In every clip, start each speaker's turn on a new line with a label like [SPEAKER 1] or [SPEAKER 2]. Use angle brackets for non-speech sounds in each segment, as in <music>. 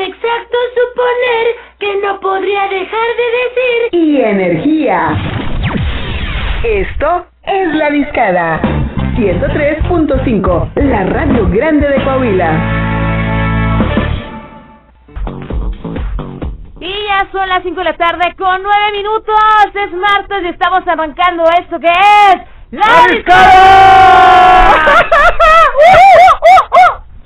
[SPEAKER 1] inexacto suponer que no podría dejar de decir
[SPEAKER 2] y energía. Esto es La Discada. 103.5, la radio grande de Coahuila.
[SPEAKER 3] Y ya son las 5 de la tarde con 9 minutos. Es martes y estamos arrancando esto que es La Discada.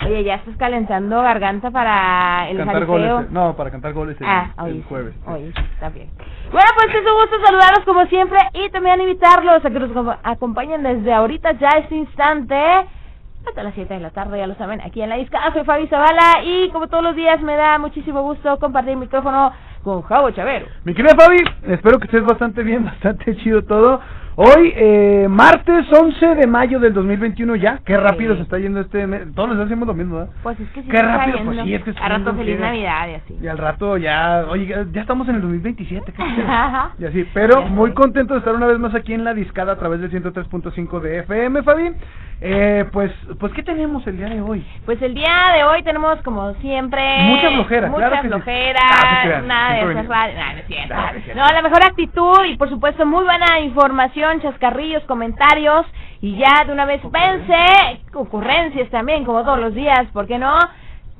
[SPEAKER 3] Oye, ya estás calentando garganta para el
[SPEAKER 4] cantar goles. No, para cantar goles el,
[SPEAKER 3] Ah,
[SPEAKER 4] el
[SPEAKER 3] hoy
[SPEAKER 4] jueves.
[SPEAKER 3] Hoy está bien. Bueno, pues es un gusto saludarlos como siempre y también invitarlos a que nos acom- acompañen desde ahorita ya este instante hasta las 7 de la tarde, ya lo saben, aquí en la disca. Soy Fabi Zavala y como todos los días me da muchísimo gusto compartir el micrófono con Javo Chavero.
[SPEAKER 4] Mi querida Fabi, espero que estés bastante bien, <laughs> bastante chido todo. Hoy, eh, martes 11 de mayo del 2021 ya. Qué rápido
[SPEAKER 3] Sí.
[SPEAKER 4] se está yendo este mes. Todos días hacemos lo mismo, ¿verdad?
[SPEAKER 3] Pues es que sí
[SPEAKER 4] Qué rápido, pues sí, es que es
[SPEAKER 3] A rato feliz
[SPEAKER 4] friega.
[SPEAKER 3] Navidad y así.
[SPEAKER 4] Y al rato ya, oye, ya- estamos en el 2027. qué. <laughs> Y así, pero muy contento de estar una vez más aquí en la discada a través del 103.5 de FM, Fabi. Eh, pues, pues, ¿qué tenemos el día de hoy?
[SPEAKER 3] Pues el día de hoy tenemos como siempre
[SPEAKER 4] Mucha flojera,
[SPEAKER 3] mucha
[SPEAKER 4] claro que sí.
[SPEAKER 3] flojera,
[SPEAKER 4] Ah, crean,
[SPEAKER 3] nada de radio, nada, no es cierto.
[SPEAKER 4] Ah, no es cierto.
[SPEAKER 3] No, la mejor actitud y por supuesto muy buena información, chascarrillos, comentarios y ya de una vez vence, ocurrencias también como todos los días, ¿por qué no?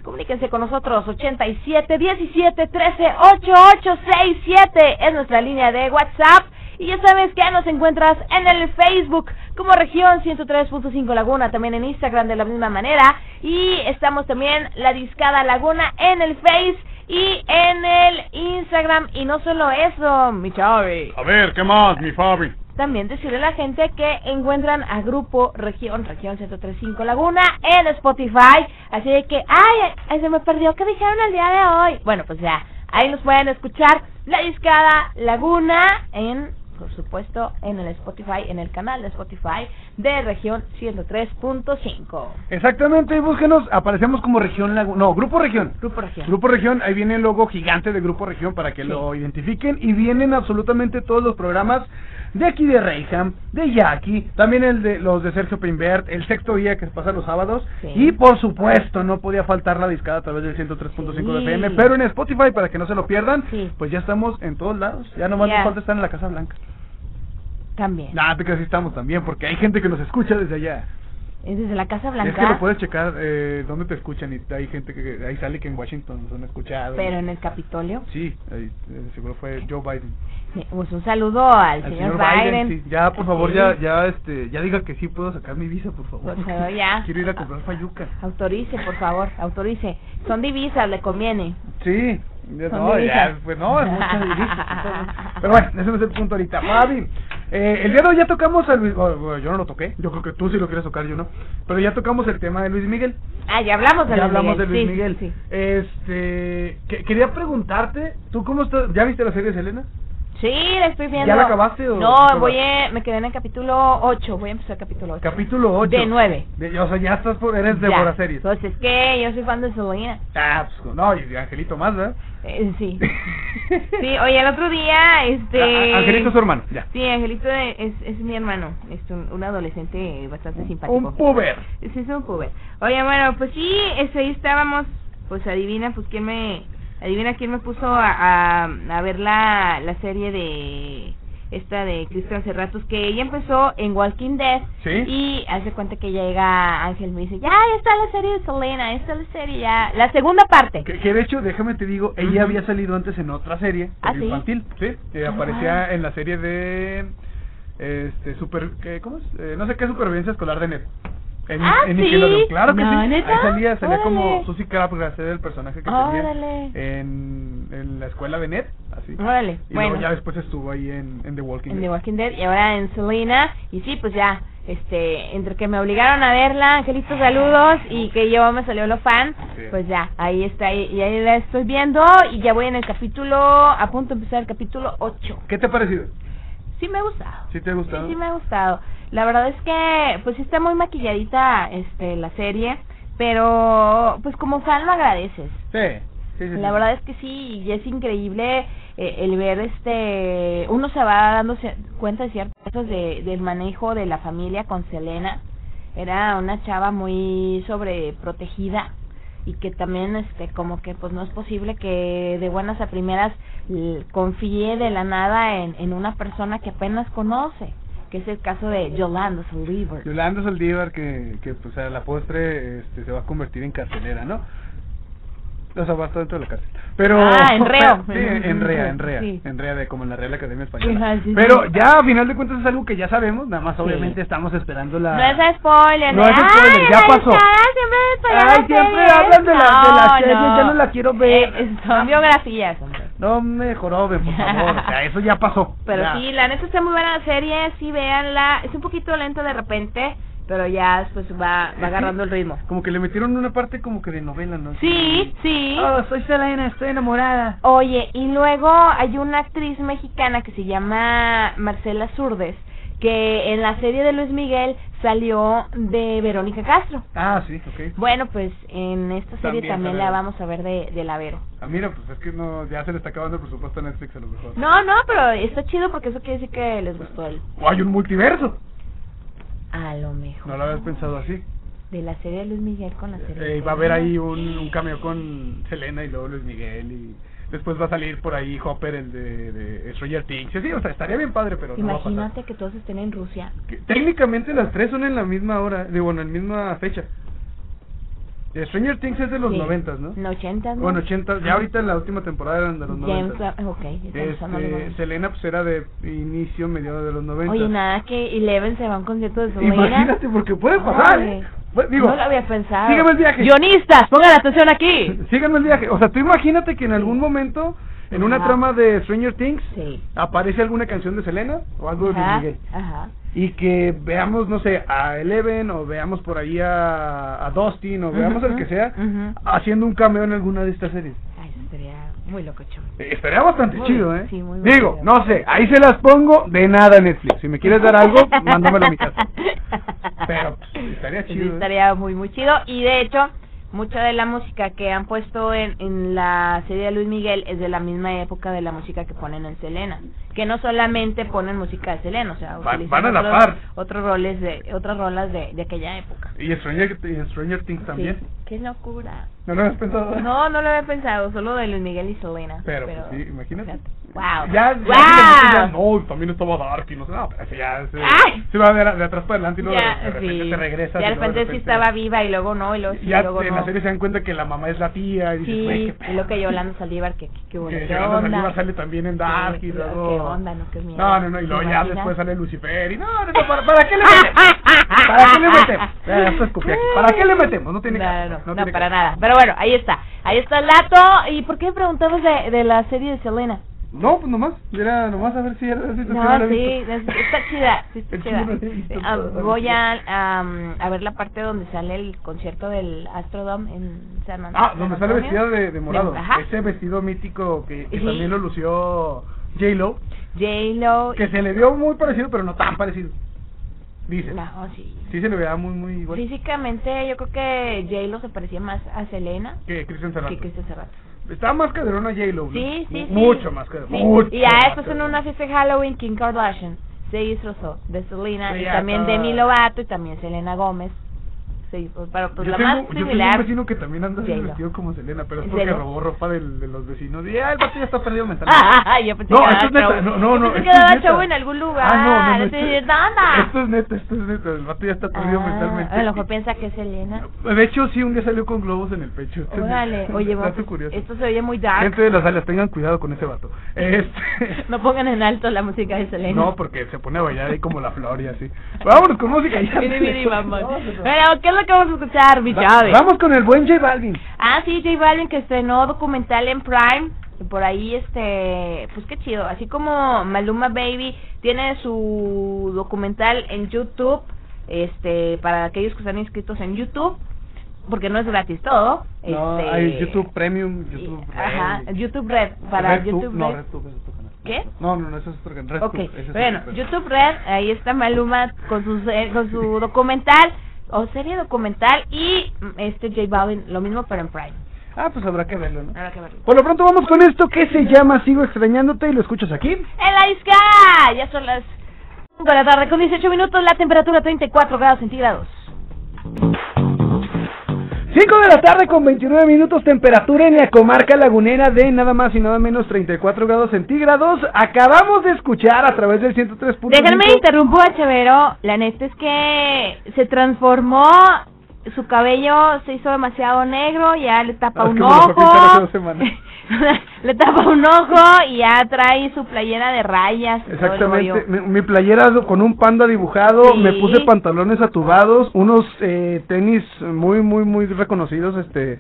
[SPEAKER 3] Comuníquense con nosotros 87 17 13 8867 es nuestra línea de WhatsApp. Y ya sabes que nos encuentras en el Facebook como región 103.5 Laguna, también en Instagram de la misma manera. Y estamos también la Discada Laguna en el Face y en el Instagram. Y no solo eso, mi Chavi.
[SPEAKER 4] A ver, ¿qué más, mi Fabi?
[SPEAKER 3] También decirle a la gente que encuentran a Grupo Región, Región 103.5 Laguna en Spotify. Así que, ay, ay, se me perdió, ¿qué dijeron el día de hoy? Bueno, pues ya, ahí nos pueden escuchar La Discada Laguna en, por supuesto, en el Spotify, en el canal de Spotify de Región 103.5.
[SPEAKER 4] Exactamente, búsquenos, aparecemos como región no, Grupo Región.
[SPEAKER 3] Grupo Región.
[SPEAKER 4] Grupo Región, ahí viene el logo gigante de Grupo Región para que
[SPEAKER 3] Sí.
[SPEAKER 4] lo identifiquen y vienen absolutamente todos los programas de aquí de Reyham, de Jackie, también el de los de Sergio Pimbert, el sexto día que se pasa los sábados
[SPEAKER 3] Sí.
[SPEAKER 4] y por supuesto no podía faltar la discada a través del 103.5 de. FM, pero en Spotify para que no se lo pierdan,
[SPEAKER 3] Sí.
[SPEAKER 4] pues ya estamos en todos lados, ya nomás
[SPEAKER 3] Ya.
[SPEAKER 4] nos falta estar en la Casa Blanca.
[SPEAKER 3] También.
[SPEAKER 4] Nah, te que sí estamos también porque hay gente que nos escucha desde allá.
[SPEAKER 3] Es desde la Casa
[SPEAKER 4] Es que lo
[SPEAKER 3] Blanca,
[SPEAKER 4] puedes checar eh, dónde te escuchan y hay gente que ahí sale que en Washington nos han escuchado.
[SPEAKER 3] pero en el Capitolio.
[SPEAKER 4] Sí, ahí, eh, seguro fue Joe Biden.
[SPEAKER 3] Pues un saludo al,
[SPEAKER 4] Al
[SPEAKER 3] señor, Biden.
[SPEAKER 4] sí. Ya, por favor,
[SPEAKER 3] Sí.
[SPEAKER 4] ya, ya, este, ya diga que sí puedo sacar mi visa, por favor.
[SPEAKER 3] Por favor, ya. <laughs>
[SPEAKER 4] Quiero ir a comprar fayuca.
[SPEAKER 3] Autorice, por favor, autorice. Son divisas, le conviene.
[SPEAKER 4] Sí. no,
[SPEAKER 3] divisas.
[SPEAKER 4] ya, pues no, es mucha divisa. Pero bueno, ese no es el punto ahorita. Fabi, eh, el día de hoy ya tocamos a Luis, bueno, yo no lo toqué, yo creo que tú sí lo quieres tocar, yo no. Pero ya tocamos el tema de Luis Miguel.
[SPEAKER 3] Ah, ya hablamos de
[SPEAKER 4] Ya
[SPEAKER 3] Luis
[SPEAKER 4] hablamos de. Luis
[SPEAKER 3] sí,
[SPEAKER 4] Miguel.
[SPEAKER 3] Sí,
[SPEAKER 4] Este, que- quería preguntarte, ¿tú cómo estás? ¿Ya viste la serie de Selena?
[SPEAKER 3] Sí, la estoy viendo.
[SPEAKER 4] ¿Ya la acabaste o
[SPEAKER 3] No, voy a, me quedé en el capítulo 8. Voy a empezar el capítulo 8.
[SPEAKER 4] Capítulo 8.
[SPEAKER 3] De nueve.
[SPEAKER 4] De- o sea, ya estás por, eres de
[SPEAKER 3] Ya.
[SPEAKER 4] series.
[SPEAKER 3] Pues es que yo soy fan de Selena.
[SPEAKER 4] Ah, pues, no, y de Angelito más, ¿verdad?
[SPEAKER 3] Eh, sí. <laughs> Sí, oye, el otro día, este...
[SPEAKER 4] Ah, Angelito es su hermano, ya.
[SPEAKER 3] Sí, Angelito es, es mi hermano. Es un, un adolescente bastante simpático.
[SPEAKER 4] Un puber.
[SPEAKER 3] Sí, es un puber. Oye, bueno, pues sí, este, ahí estábamos, pues adivina, pues quién me, adivina quién me puso a, a, a ver la, la serie de esta de Cristian Cerratos, que ella empezó en Walking Dead
[SPEAKER 4] Sí.
[SPEAKER 3] y hace cuenta que llega Ángel me dice, ya, ya está la serie de Selena, ya está la serie ya, la segunda parte.
[SPEAKER 4] Que, que de hecho, déjame te digo, ella había salido antes en otra serie
[SPEAKER 3] ¿Ah, sí?
[SPEAKER 4] infantil, sí, eh,
[SPEAKER 3] Ah.
[SPEAKER 4] aparecía en la serie de este super ¿qué, ¿cómo es? Eh, no sé qué supervivencia escolar de Net. En,
[SPEAKER 3] Ah,
[SPEAKER 4] en
[SPEAKER 3] ¿sí?
[SPEAKER 4] Nickelodeon, claro que
[SPEAKER 3] No,
[SPEAKER 4] sí.
[SPEAKER 3] ¿neta?
[SPEAKER 4] Ahí salía, salía como
[SPEAKER 3] Órale.
[SPEAKER 4] Susie Crabgrass, era el personaje que
[SPEAKER 3] Órale.
[SPEAKER 4] tenía en, en la escuela de Ned, así.
[SPEAKER 3] Órale,
[SPEAKER 4] Y
[SPEAKER 3] bueno.
[SPEAKER 4] luego ya después estuvo ahí en, en The Walking
[SPEAKER 3] en
[SPEAKER 4] Dead.
[SPEAKER 3] The Walking Dead y ahora en Selena y sí pues ya este entre que me obligaron a verla Angelito saludos y que yo me salió lo fan
[SPEAKER 4] Sí.
[SPEAKER 3] pues ya ahí está y, y ahí la estoy viendo y ya voy en el capítulo a punto de empezar el capítulo 8
[SPEAKER 4] ¿Qué te ha parecido?
[SPEAKER 3] Sí me ha gustado
[SPEAKER 4] ¿Sí te ha gustado?
[SPEAKER 3] Sí, sí me ha gustado. La verdad es que, pues sí está muy maquilladita este la serie, pero pues como fan lo agradeces.
[SPEAKER 4] Sí, sí, sí.
[SPEAKER 3] La verdad es que sí, y es increíble eh, el ver este, uno se va dando ci- cuenta de ciertas cosas de, del manejo de la familia con Selena. Era una chava muy sobreprotegida y que también este como que pues no es posible que de buenas a primeras confíe de la nada en, en una persona que apenas conoce, que es el caso de Yolanda Saldívar.
[SPEAKER 4] Yolanda Saldívar que, que pues a la postre este, se va a convertir en carcelera, ¿no? O sea, va a estar dentro de la cárcel. Pero...
[SPEAKER 3] Ah, <laughs> en reo.
[SPEAKER 4] Sí, en rea, en rea.
[SPEAKER 3] Sí.
[SPEAKER 4] En rea, de, como en la Real Academia Española.
[SPEAKER 3] Sí.
[SPEAKER 4] Pero ya a final de cuentas es algo que ya sabemos, nada más obviamente estamos esperando la...
[SPEAKER 3] No es spoiler.
[SPEAKER 4] No es spoiler,
[SPEAKER 3] "Ay,
[SPEAKER 4] ya pasó".
[SPEAKER 3] siempre
[SPEAKER 4] Ay, siempre
[SPEAKER 3] series".
[SPEAKER 4] hablan de la- de la serie, ya no la quiero ver.
[SPEAKER 3] Eh, son biografías, hombre.
[SPEAKER 4] No me joroben, por favor. O sea, eso ya pasó. <laughs>
[SPEAKER 3] Pero
[SPEAKER 4] ya.
[SPEAKER 3] sí, la neta está muy buena la serie, sí, véanla. Es un poquito lenta de repente, pero ya después va, va agarrando el ritmo.
[SPEAKER 4] Como que le metieron una parte como que de novela, ¿no?
[SPEAKER 3] Sí, sí.
[SPEAKER 4] Oh, soy Selena, estoy enamorada.
[SPEAKER 3] Oye, y luego hay una actriz mexicana que se llama Marcela Zurdes, que en la serie de Luis Miguel salió de Verónica Castro.
[SPEAKER 4] Ah, sí, ok.
[SPEAKER 3] Bueno, pues en esta serie
[SPEAKER 4] También
[SPEAKER 3] también, la vamos a ver de, de la Vero.
[SPEAKER 4] Ah, mira, pues es que no, ya se le está acabando el presupuesto a Netflix a lo mejor.
[SPEAKER 3] No, no, pero está chido porque eso quiere decir que les gustó el...
[SPEAKER 4] O hay un multiverso.
[SPEAKER 3] A lo mejor.
[SPEAKER 4] No lo habías pensado así.
[SPEAKER 3] De la serie de Luis Miguel con la serie. de
[SPEAKER 4] Eh, va a haber ahí un, un cameo con Selena y luego Luis Miguel y después va a salir por ahí Hopper, el de, de Stranger Things. Sí, o sea, estaría bien padre, pero no va a pasar.
[SPEAKER 3] Imagínate que todos estén en Rusia.
[SPEAKER 4] Que técnicamente las tres son en la misma hora, digo, en la misma fecha. Eh, Stranger Things es de los noventas, ¿no?
[SPEAKER 3] En 80, ¿no?
[SPEAKER 4] Bueno, 80, ya ahorita en la última temporada eran de los noventas.
[SPEAKER 3] ok, estamos hablando de
[SPEAKER 4] Este, Selena pues era de inicio, mediados de los noventas.
[SPEAKER 3] Oye, nada que Eleven se va a un concierto de Selena.
[SPEAKER 4] Imagínate, porque puede pasar. ¿eh? Pues, digo,
[SPEAKER 3] no lo había pensado.
[SPEAKER 4] sígueme el viaje.
[SPEAKER 3] Guionistas, pongan atención aquí. <laughs>
[SPEAKER 4] Síganme el viaje. O sea, tú imagínate que en algún momento, en una
[SPEAKER 3] Ajá.
[SPEAKER 4] trama de Stranger Things,
[SPEAKER 3] Sí.
[SPEAKER 4] aparece alguna canción de Selena o algo de Luis
[SPEAKER 3] Ajá,
[SPEAKER 4] Miguel.
[SPEAKER 3] ajá.
[SPEAKER 4] Y que veamos, no sé, a Eleven o veamos por ahí a, a Dustin o veamos al que sea haciendo un cameo en alguna de estas series.
[SPEAKER 3] Ay, eso sería muy locochón.
[SPEAKER 4] Eh, Estaría bastante
[SPEAKER 3] Muy
[SPEAKER 4] chido, ¿eh?
[SPEAKER 3] sí, muy
[SPEAKER 4] Digo, no sé, ahí se las pongo de nada Netflix. Si me quieres dar algo, <laughs> mándamelo a mi casa. Pero pues, estaría chido. ¿eh?
[SPEAKER 3] estaría muy, muy chido. Y de hecho, mucha de la música que han puesto en, en la serie de Luis Miguel es de la misma época de la música que ponen en Selena. Que no solamente ponen música de Selena, o sea,
[SPEAKER 4] Va-
[SPEAKER 3] utilizan
[SPEAKER 4] van a la
[SPEAKER 3] otros,
[SPEAKER 4] par.
[SPEAKER 3] otros roles de, otras rolas de, de aquella época.
[SPEAKER 4] Y Stranger, y Stranger Things también.
[SPEAKER 3] Sí, qué locura.
[SPEAKER 4] ¿No lo has pensado?
[SPEAKER 3] No, no lo había pensado, solo de Luis Miguel y Selena.
[SPEAKER 4] Pero, pues, sí, imagínate.
[SPEAKER 3] fíjate. Wow.
[SPEAKER 4] Ya, ya,
[SPEAKER 3] wow.
[SPEAKER 4] ya, no, también estaba Dark y no sé, no, pero ese ya se, se va de, de atrás para adelante y luego
[SPEAKER 3] Ya,
[SPEAKER 4] de, de repente
[SPEAKER 3] sí.
[SPEAKER 4] te regresa.
[SPEAKER 3] Ya de repente sí estaba viva y luego no, y luego sí,
[SPEAKER 4] ya
[SPEAKER 3] luego
[SPEAKER 4] en
[SPEAKER 3] no.
[SPEAKER 4] la serie se dan cuenta que la mamá es la tía y dices, güey,
[SPEAKER 3] Sí,
[SPEAKER 4] qué
[SPEAKER 3] y
[SPEAKER 4] pedo.
[SPEAKER 3] lo que Yolanda Saldívar, que, que, que bueno,
[SPEAKER 4] Que
[SPEAKER 3] qué
[SPEAKER 4] Yolanda
[SPEAKER 3] onda.
[SPEAKER 4] Saldívar sale también en Dark
[SPEAKER 3] Sí,
[SPEAKER 4] y luego...
[SPEAKER 3] qué onda, no, qué miedo.
[SPEAKER 4] No, no, no, y luego
[SPEAKER 3] ¿Te
[SPEAKER 4] ya
[SPEAKER 3] imaginas?
[SPEAKER 4] después sale Lucifer y no, no, no, ¿para, para qué le metemos? <laughs> ¿Para qué le metemos? Ya, se escupí aquí. ¿Para qué le metemos? No tiene
[SPEAKER 3] No,
[SPEAKER 4] caso,
[SPEAKER 3] no, no,
[SPEAKER 4] tiene
[SPEAKER 3] para nada. Pero bueno, ahí está. Ahí está el dato. ¿Y por qué preguntabas de, de la serie de Selena?
[SPEAKER 4] No, pues nomás, era nomás a ver si era si no
[SPEAKER 3] sí, está chida, sí <laughs> está chida. Ah, voy a, a ver la parte donde sale el concierto del Astrodome en San Antonio.
[SPEAKER 4] Ah, donde sale vestida de, de morado. Ese vestido mítico que, que
[SPEAKER 3] Sí.
[SPEAKER 4] también lo lució J-Lo,
[SPEAKER 3] J-Lo.
[SPEAKER 4] que se le vio muy parecido, pero no tan parecido. Dice.
[SPEAKER 3] No, sí.
[SPEAKER 4] Sí se le veía muy, muy igual
[SPEAKER 3] Físicamente yo creo que J-Lo se parecía más a Selena
[SPEAKER 4] que Christian Serrato.
[SPEAKER 3] que Cristian Serrato.
[SPEAKER 4] Estaba más caderona J-Lo, ¿no?
[SPEAKER 3] Sí, sí, sí.
[SPEAKER 4] Mucho más caderona.
[SPEAKER 3] Sí.
[SPEAKER 4] mucho
[SPEAKER 3] Y a
[SPEAKER 4] más
[SPEAKER 3] después en una fiesta de Halloween, Kim Kardashian se disfrazó de Selena
[SPEAKER 4] Sí,
[SPEAKER 3] y
[SPEAKER 4] ya
[SPEAKER 3] también
[SPEAKER 4] estaba-
[SPEAKER 3] Demi Lovato y también Selena Gómez sí, pues, pero pues
[SPEAKER 4] yo,
[SPEAKER 3] la
[SPEAKER 4] tengo,
[SPEAKER 3] más
[SPEAKER 4] yo tengo un
[SPEAKER 3] similar.
[SPEAKER 4] vecino que también anda así vestido como Selena, pero es
[SPEAKER 3] ¿En
[SPEAKER 4] porque
[SPEAKER 3] serio?
[SPEAKER 4] robó ropa del- de los vecinos. Y ah, el vato ya está perdido mentalmente. <laughs>
[SPEAKER 3] Ah, yo pensé
[SPEAKER 4] No,
[SPEAKER 3] que
[SPEAKER 4] esto es neta, no, no, no,
[SPEAKER 3] Yo pensé
[SPEAKER 4] esto
[SPEAKER 3] que
[SPEAKER 4] es
[SPEAKER 3] daba
[SPEAKER 4] neta.
[SPEAKER 3] show en algún lugar.
[SPEAKER 4] Ah, no, no, no, esto-. Esto es neta, esto es neta. El vato ya está perdido
[SPEAKER 3] Ah,
[SPEAKER 4] mentalmente.
[SPEAKER 3] A lo mejor piensa que es Elena.
[SPEAKER 4] De hecho, sí, un día salió con globos en el pecho.
[SPEAKER 3] Órale, <laughs> oye, vamos,
[SPEAKER 4] curioso.
[SPEAKER 3] esto se oye muy dark.
[SPEAKER 4] Gente de las alas, tengan cuidado con ese vato. Este... <laughs>
[SPEAKER 3] No pongan en alto la música de Selena.
[SPEAKER 4] No, porque se pone a bailar ahí como la flor y así. Vámonos con música ya.
[SPEAKER 3] Miri, vamos. Bueno, ¿qué es lo que vamos a escuchar, mi
[SPEAKER 4] Va-? Vamos con el buen J Balvin.
[SPEAKER 3] Ah, sí, J Balvin que estrenó documental en Prime. Y por ahí, este, pues qué chido. Así como Maluma Baby tiene su documental en YouTube, este, para aquellos que están inscritos en YouTube, porque no es gratis todo.
[SPEAKER 4] No,
[SPEAKER 3] este,
[SPEAKER 4] hay YouTube Premium, YouTube Red.
[SPEAKER 3] Ajá, YouTube Red, para YouTube
[SPEAKER 4] No,
[SPEAKER 3] Red.
[SPEAKER 4] RedTube es otro canal.
[SPEAKER 3] ¿Qué?
[SPEAKER 4] No, no, no, eso es otro canal.
[SPEAKER 3] Ok,
[SPEAKER 4] RedTube, ese es
[SPEAKER 3] bueno. YouTube Red, ahí está Maluma con su, con su documental, o serie documental, y mm, este J Balvin, lo mismo pero en Prime.
[SPEAKER 4] Ah, pues habrá que verlo, ¿no?
[SPEAKER 3] Habrá que verlo.
[SPEAKER 4] Por lo pronto vamos con esto que se llama Sigo extrañándote y lo escuchas aquí.
[SPEAKER 3] En la isca, ya son las 5 de la tarde con 18 minutos, la temperatura 34 grados centígrados.
[SPEAKER 4] 5 de la tarde con 29 minutos, temperatura en la comarca lagunera de nada más y nada menos 34 grados centígrados. Acabamos de escuchar a través del 103.5.
[SPEAKER 3] Déjenme interrumpo Chavero, la neta es que se transformó, su cabello se hizo demasiado negro, ya le tapa
[SPEAKER 4] Ah, es
[SPEAKER 3] un ojo, <laughs> le tapa un ojo y ya trae su playera de rayas.
[SPEAKER 4] Exactamente, mi, mi playera con un panda dibujado,
[SPEAKER 3] Sí.
[SPEAKER 4] me puse pantalones atubados, unos eh, tenis muy, muy, muy reconocidos, este...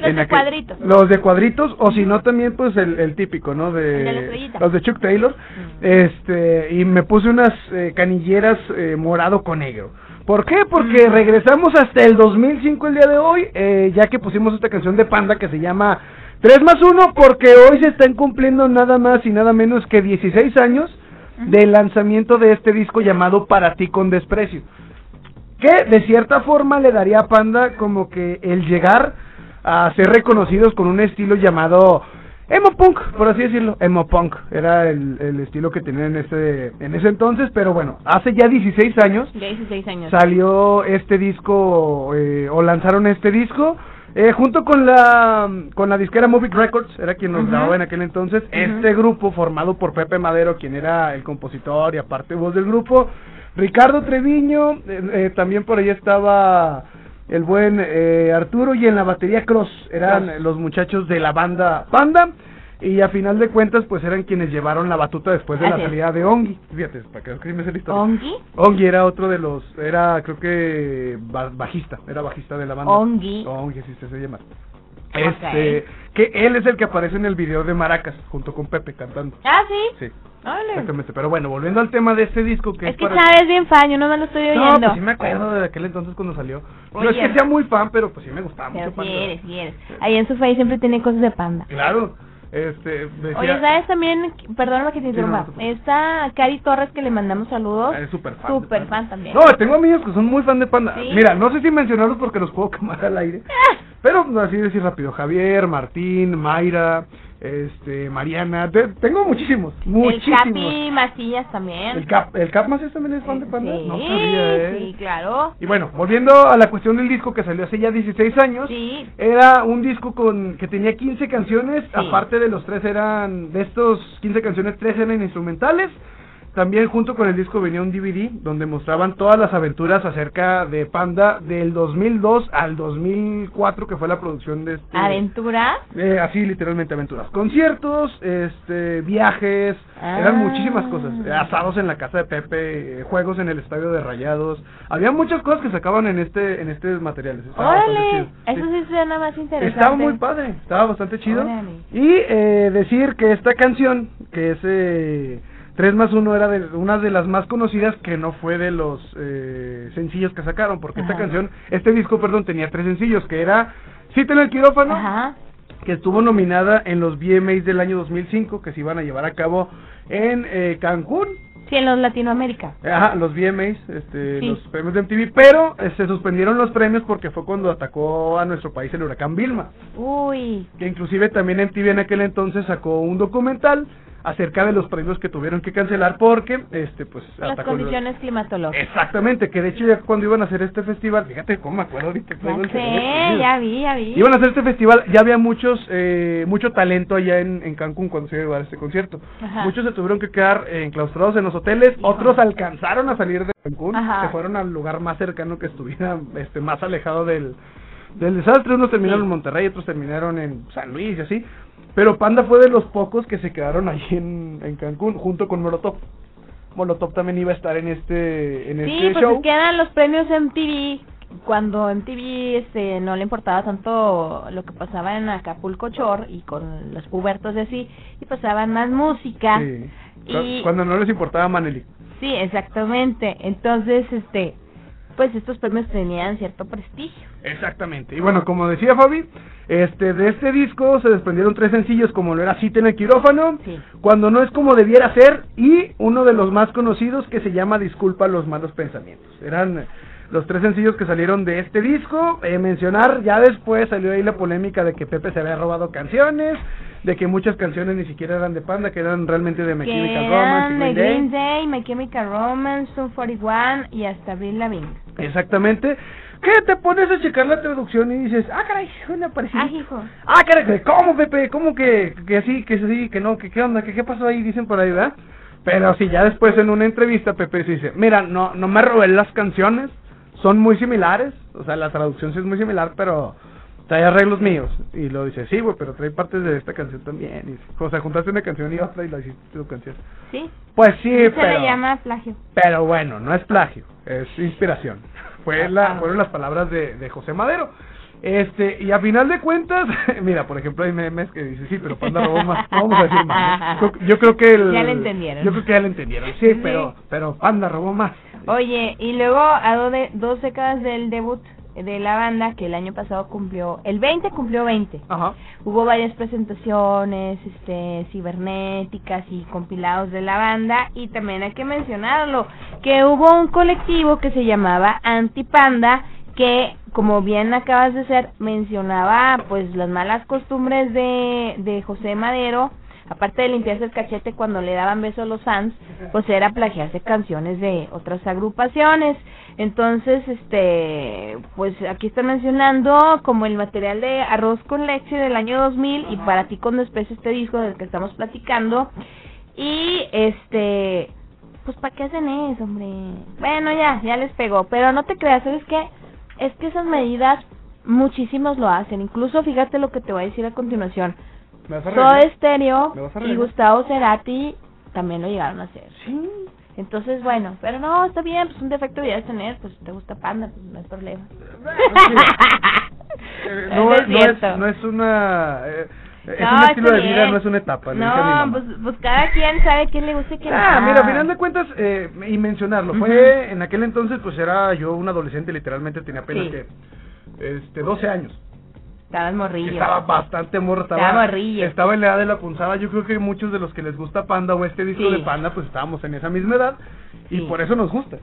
[SPEAKER 3] Los
[SPEAKER 4] en
[SPEAKER 3] de
[SPEAKER 4] aquel-
[SPEAKER 3] cuadritos.
[SPEAKER 4] Los de cuadritos, o si no también pues el, el típico, ¿no? De. Los de Chuck Taylor,
[SPEAKER 3] Mm.
[SPEAKER 4] este, y me puse unas eh, canilleras eh, morado con negro. ¿Por qué? Porque regresamos hasta el 2005 el día de hoy, eh, ya que pusimos esta canción de Panda que se llama 3 más 1, porque hoy se están cumpliendo nada más y nada menos que 16 años del lanzamiento de este disco llamado Para ti con desprecio. Que de cierta forma le daría a Panda como que el llegar a ser reconocidos con un estilo llamado emo punk, por así decirlo, emo punk, era el, el estilo que tenían en ese, en ese entonces, pero bueno, hace ya 16 años
[SPEAKER 3] Ya 16 años.
[SPEAKER 4] salió este disco eh, o lanzaron este disco eh, junto con la con la disquera Movic Records era quien nos
[SPEAKER 3] Ujú.
[SPEAKER 4] grababa en aquel entonces este grupo formado por Pepe Madero quien era el compositor y aparte voz del grupo Ricardo Treviño eh, eh, también por ahí estaba el buen eh, Arturo y en la batería Cross eran
[SPEAKER 3] Cross.
[SPEAKER 4] los muchachos de la banda Panda y a final de cuentas pues eran quienes llevaron la batuta después de la
[SPEAKER 3] es.
[SPEAKER 4] salida de Ongi fíjate para que me sé la historia
[SPEAKER 3] ¿Ongi?
[SPEAKER 4] Ongi era otro de los, era creo que ba- bajista, era bajista de la banda.
[SPEAKER 3] Ongi.
[SPEAKER 4] Ongi, así se llama. Este, que él es el que aparece en el video de Maracas, junto con Pepe cantando.
[SPEAKER 3] Ah, sí.
[SPEAKER 4] Sí, Exactamente. Pero bueno, volviendo al tema de este disco que
[SPEAKER 3] Es
[SPEAKER 4] es,
[SPEAKER 3] que
[SPEAKER 4] para...
[SPEAKER 3] Chávez es bien fan, yo no me lo estoy
[SPEAKER 4] No,
[SPEAKER 3] oyendo.
[SPEAKER 4] pues sí me acuerdo de aquel entonces cuando salió. No es que sea muy fan, pero pues sí me gustaba
[SPEAKER 3] Pero
[SPEAKER 4] mucho
[SPEAKER 3] sí
[SPEAKER 4] Panda.
[SPEAKER 3] eres, sí eres. Ahí en su face siempre tiene cosas de panda.
[SPEAKER 4] Claro, este, decía...
[SPEAKER 3] Oye, ¿sabes también? Perdóname que te
[SPEAKER 4] Sí, no,
[SPEAKER 3] interrumpa.
[SPEAKER 4] no te preocupes.
[SPEAKER 3] Está Cari Torres que le mandamos saludos.
[SPEAKER 4] Ah, Es súper fan.
[SPEAKER 3] Súper fan también.
[SPEAKER 4] No, tengo amigos que son muy fan de Panda.
[SPEAKER 3] ¿Sí?
[SPEAKER 4] Mira, no sé si mencionarlos porque los puedo <laughs> quemar al aire. Pero pues, así decir rápido, Javier, Martín, Mayra, este, Mariana, te- tengo muchísimos,
[SPEAKER 3] El
[SPEAKER 4] muchísimos.
[SPEAKER 3] Capi Macillas también.
[SPEAKER 4] El Cap, el Cap Macías también es fan de Panda.
[SPEAKER 3] Sí,
[SPEAKER 4] no sabía, eh.
[SPEAKER 3] sí, claro.
[SPEAKER 4] Y bueno, volviendo a la cuestión del disco que salió hace ya 16 años.
[SPEAKER 3] Sí.
[SPEAKER 4] Era un disco con que tenía 15 canciones,
[SPEAKER 3] Sí.
[SPEAKER 4] aparte de los tres eran, de estos 15 canciones, tres eran instrumentales. También junto con el disco venía un DVD donde mostraban todas las aventuras acerca de Panda del 2002 al 2004 que fue la producción de este...
[SPEAKER 3] Aventura.
[SPEAKER 4] eh, así literalmente aventuras. Conciertos, este, viajes,
[SPEAKER 3] Ah.
[SPEAKER 4] eran muchísimas cosas. Asados en la casa de Pepe, eh, juegos en el estadio de Rayados. Había muchas cosas que sacaban en este en estos materiales.
[SPEAKER 3] Órale, eso
[SPEAKER 4] Sí.
[SPEAKER 3] suena más interesante.
[SPEAKER 4] Estaba muy padre, estaba bastante chido.
[SPEAKER 3] Órale.
[SPEAKER 4] Y eh, decir que esta canción, que es eh, 3 más 1, era de una de las más conocidas que no fue de los eh, sencillos que sacaron, porque esta canción, este disco, perdón, tenía tres sencillos, que era Cita en el quirófano,
[SPEAKER 3] Ajá.
[SPEAKER 4] que estuvo nominada en los VMAs del año 2005, que se iban a llevar a cabo en eh, Cancún.
[SPEAKER 3] Sí, en los Latinoamérica.
[SPEAKER 4] Ajá, los VMAs, este,
[SPEAKER 3] Sí.
[SPEAKER 4] los premios de MTV, pero eh, se suspendieron los premios porque fue cuando atacó a nuestro país el huracán Vilma
[SPEAKER 3] Uy.
[SPEAKER 4] que inclusive también MTV en aquel entonces sacó un documental acerca de los premios que tuvieron que cancelar porque, este, pues...
[SPEAKER 3] Las
[SPEAKER 4] los-
[SPEAKER 3] condiciones climatológicas.
[SPEAKER 4] Exactamente, que de hecho ya cuando iban a hacer este festival, fíjate cómo me acuerdo ahorita.
[SPEAKER 3] Ya sé, ya vi, ya vi.
[SPEAKER 4] Iban a hacer este festival, ya había muchos, eh, mucho talento allá en, en Cancún cuando se iba a llevar este concierto.
[SPEAKER 3] Ajá.
[SPEAKER 4] Muchos se tuvieron que quedar eh, enclaustrados en los hoteles, otros alcanzaron a salir de Cancún,
[SPEAKER 3] Ajá.
[SPEAKER 4] se fueron al lugar más cercano que estuviera, este, más alejado del, del desastre. Unos terminaron
[SPEAKER 3] Sí.
[SPEAKER 4] en Monterrey, otros terminaron en San Luis y así. Pero Panda fue de los pocos que se quedaron allí en, en Cancún, junto con Molotov. Molotov también iba a estar en este, en
[SPEAKER 3] Sí,
[SPEAKER 4] este
[SPEAKER 3] pues
[SPEAKER 4] show.
[SPEAKER 3] es que eran los premios MTV cuando MTV este no le importaba tanto lo que pasaba en Acapulco Shore y con los pubertos y así y pasaban más música
[SPEAKER 4] Sí.
[SPEAKER 3] y
[SPEAKER 4] Cuando no les importaba Maneli.
[SPEAKER 3] sí exactamente entonces este pues estos premios tenían cierto prestigio
[SPEAKER 4] Exactamente. Y bueno, como decía Fabi, este de este disco se desprendieron tres sencillos como lo era Cita en el quirófano,
[SPEAKER 3] Sí.
[SPEAKER 4] Cuando no es como debiera ser y uno de los más conocidos que se llama Disculpa los malos pensamientos. Eran los tres sencillos que salieron de este disco. Eh, mencionar, ya después salió ahí la polémica de que Pepe se había robado canciones, de que muchas canciones ni siquiera eran de Panda, que eran realmente de My Chemical Romance
[SPEAKER 3] de
[SPEAKER 4] Green Day.
[SPEAKER 3] My Chemical Romance, Sum 41 y hasta Avril Lavigne.
[SPEAKER 4] Exactamente. Que te pones a checar la traducción y dices, ah, caray, suena parecido.
[SPEAKER 3] Ah, hijo.
[SPEAKER 4] Ah, caray, ¿cómo, Pepe? ¿Cómo que, que sí, que sí, que no, que qué onda, que qué pasó ahí? Dicen por ahí, ¿verdad? Pero si ya después en una entrevista Pepe se dice, mira, no, no me robé las canciones, son muy similares, o sea, la traducción sí es muy similar, pero trae arreglos míos. Y lo dice, sí, güey, pero trae partes de esta canción también. Y, o sea, juntaste una canción y otra y la hiciste tu canción.
[SPEAKER 3] Sí.
[SPEAKER 4] Pues sí,
[SPEAKER 3] Se
[SPEAKER 4] pero...
[SPEAKER 3] le llama plagio.
[SPEAKER 4] Pero bueno, no es plagio, es inspiración. <laughs> Fue la,
[SPEAKER 3] Ah.
[SPEAKER 4] fueron las palabras de, de José Madero. Este, y a final de cuentas, <laughs> mira, por ejemplo, hay memes que dicen, sí, pero Panda robó más, no vamos a decir más. ¿no? <laughs> Yo, yo creo que el...
[SPEAKER 3] Ya le entendieron.
[SPEAKER 4] Yo creo que ya le entendieron, sí,
[SPEAKER 3] Sí.
[SPEAKER 4] pero, pero Panda robó más.
[SPEAKER 3] Oye, y luego a do- de- dos décadas del debut de la banda, que el año pasado cumplió, el 20 cumplió 20.
[SPEAKER 4] Ajá.
[SPEAKER 3] Hubo varias presentaciones, este, cibernéticas y compilados de la banda y también hay que mencionarlo, que hubo un colectivo que se llamaba Antipanda que, como bien acabas de ser, mencionaba pues las malas costumbres de, de José Madero, aparte de limpiarse el cachete cuando le daban besos a los fans, pues era plagiarse canciones de otras agrupaciones. Entonces, este, pues aquí están mencionando como el material de Arroz con Leche del año 2000 y para ti con desprecio este disco del que estamos platicando. Y este, pues ¿para qué hacen eso, hombre? Bueno, ya, ya les pegó, pero no te creas, ¿sabes qué? Es que esas medidas muchísimos lo hacen. Incluso fíjate lo que te voy a decir a continuación.
[SPEAKER 4] ¿Me vas a
[SPEAKER 3] Soda? Stereo
[SPEAKER 4] ¿Me vas a
[SPEAKER 3] y? Gustavo Cerati también lo llegaron a hacer.
[SPEAKER 4] Sí.
[SPEAKER 3] Entonces, bueno, pero no, está bien, pues un defecto debías tener, pues si te gusta Panda, pues no hay problema. <laughs>
[SPEAKER 4] Eh,
[SPEAKER 3] No es
[SPEAKER 4] no, es, no es una... eh, es
[SPEAKER 3] No,
[SPEAKER 4] un estilo de vida,
[SPEAKER 3] bien.
[SPEAKER 4] no es una etapa.
[SPEAKER 3] No, pues, pues cada quien sabe quién le gusta y quién
[SPEAKER 4] Ah,
[SPEAKER 3] no.
[SPEAKER 4] mira, a final de cuentas, eh, y mencionarlo, fue en aquel entonces, pues era yo un adolescente, literalmente tenía apenas
[SPEAKER 3] Sí.
[SPEAKER 4] que, este, 12 años.
[SPEAKER 3] Estabas morrillo.
[SPEAKER 4] Estaba bastante morro, estaba,
[SPEAKER 3] Estaba morrillo.
[SPEAKER 4] estaba en la edad de la punzada. Yo creo que muchos de los que les gusta Panda o este disco
[SPEAKER 3] Sí.
[SPEAKER 4] de Panda, pues estábamos en esa misma edad y
[SPEAKER 3] Sí.
[SPEAKER 4] por eso nos gusta.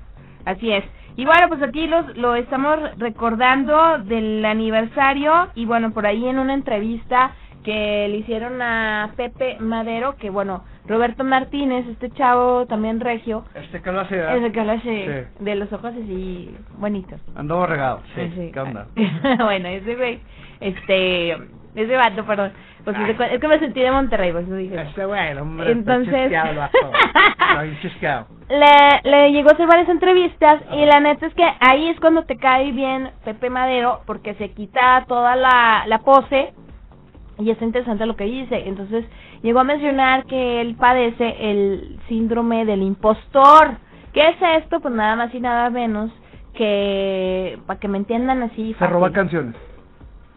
[SPEAKER 3] Así es. Y bueno, pues aquí los, lo estamos recordando del aniversario y bueno, por ahí en una entrevista que le hicieron a Pepe Madero, que bueno, Roberto Martínez, este chavo también regio,
[SPEAKER 4] Este que lo hace,
[SPEAKER 3] que
[SPEAKER 4] Sí.
[SPEAKER 3] de los ojos así bonitos.
[SPEAKER 4] Andaba regado. Sí,
[SPEAKER 3] Sí.
[SPEAKER 4] ¿qué onda? <laughs>
[SPEAKER 3] bueno, ese güey, este, ese vato, perdón, pues es de- es que me sentí de Monterrey, pues dije.
[SPEAKER 4] Este bueno, hombre,
[SPEAKER 3] Entonces- <laughs> le, le llegó a hacer varias entrevistas y la neta es que ahí es cuando te cae bien Pepe Madero porque se quita toda la, la pose y está interesante lo que dice. Entonces llegó a mencionar que él padece el síndrome del impostor. ¿Qué es esto? Pues nada más y nada menos que, para que me entiendan así.
[SPEAKER 4] Se
[SPEAKER 3] fácil.
[SPEAKER 4] roba canciones.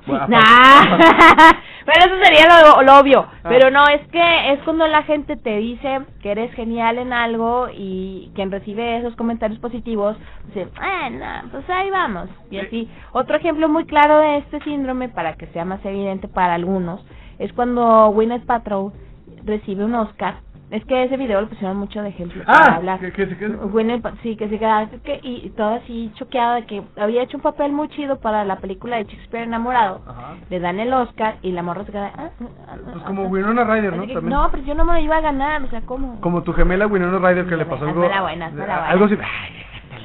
[SPEAKER 4] Bueno, <laughs>
[SPEAKER 3] Nah. <laughs> pero eso sería lo, lo obvio.
[SPEAKER 4] Ah.
[SPEAKER 3] Pero no, es que es cuando la gente te dice que eres genial en algo y quien recibe esos comentarios positivos dice, bueno, pues ahí vamos. Y
[SPEAKER 4] Sí.
[SPEAKER 3] así. Otro ejemplo muy claro de este síndrome, para que sea más evidente para algunos, es cuando Gwyneth Paltrow recibe un Oscar Es que ese video lo pusieron mucho de ejemplo
[SPEAKER 4] Ah,
[SPEAKER 3] para hablar.
[SPEAKER 4] que- que se
[SPEAKER 3] Pa- sí, que se quedaba que, y toda así choqueada de que había hecho un papel muy chido para la película de Shakespeare enamorado.
[SPEAKER 4] Ajá.
[SPEAKER 3] Le dan el Oscar y la morra se queda. ah, ah, ah,
[SPEAKER 4] Pues
[SPEAKER 3] ah,
[SPEAKER 4] como
[SPEAKER 3] ah.
[SPEAKER 4] Winona Ryder, ¿no?
[SPEAKER 3] Así que,
[SPEAKER 4] También.
[SPEAKER 3] no, pero yo no me lo iba a ganar, o sea, ¿cómo?
[SPEAKER 4] Como tu gemela Winona Ryder que le pasó algo.
[SPEAKER 3] Buena, hazmela buena.
[SPEAKER 4] Algo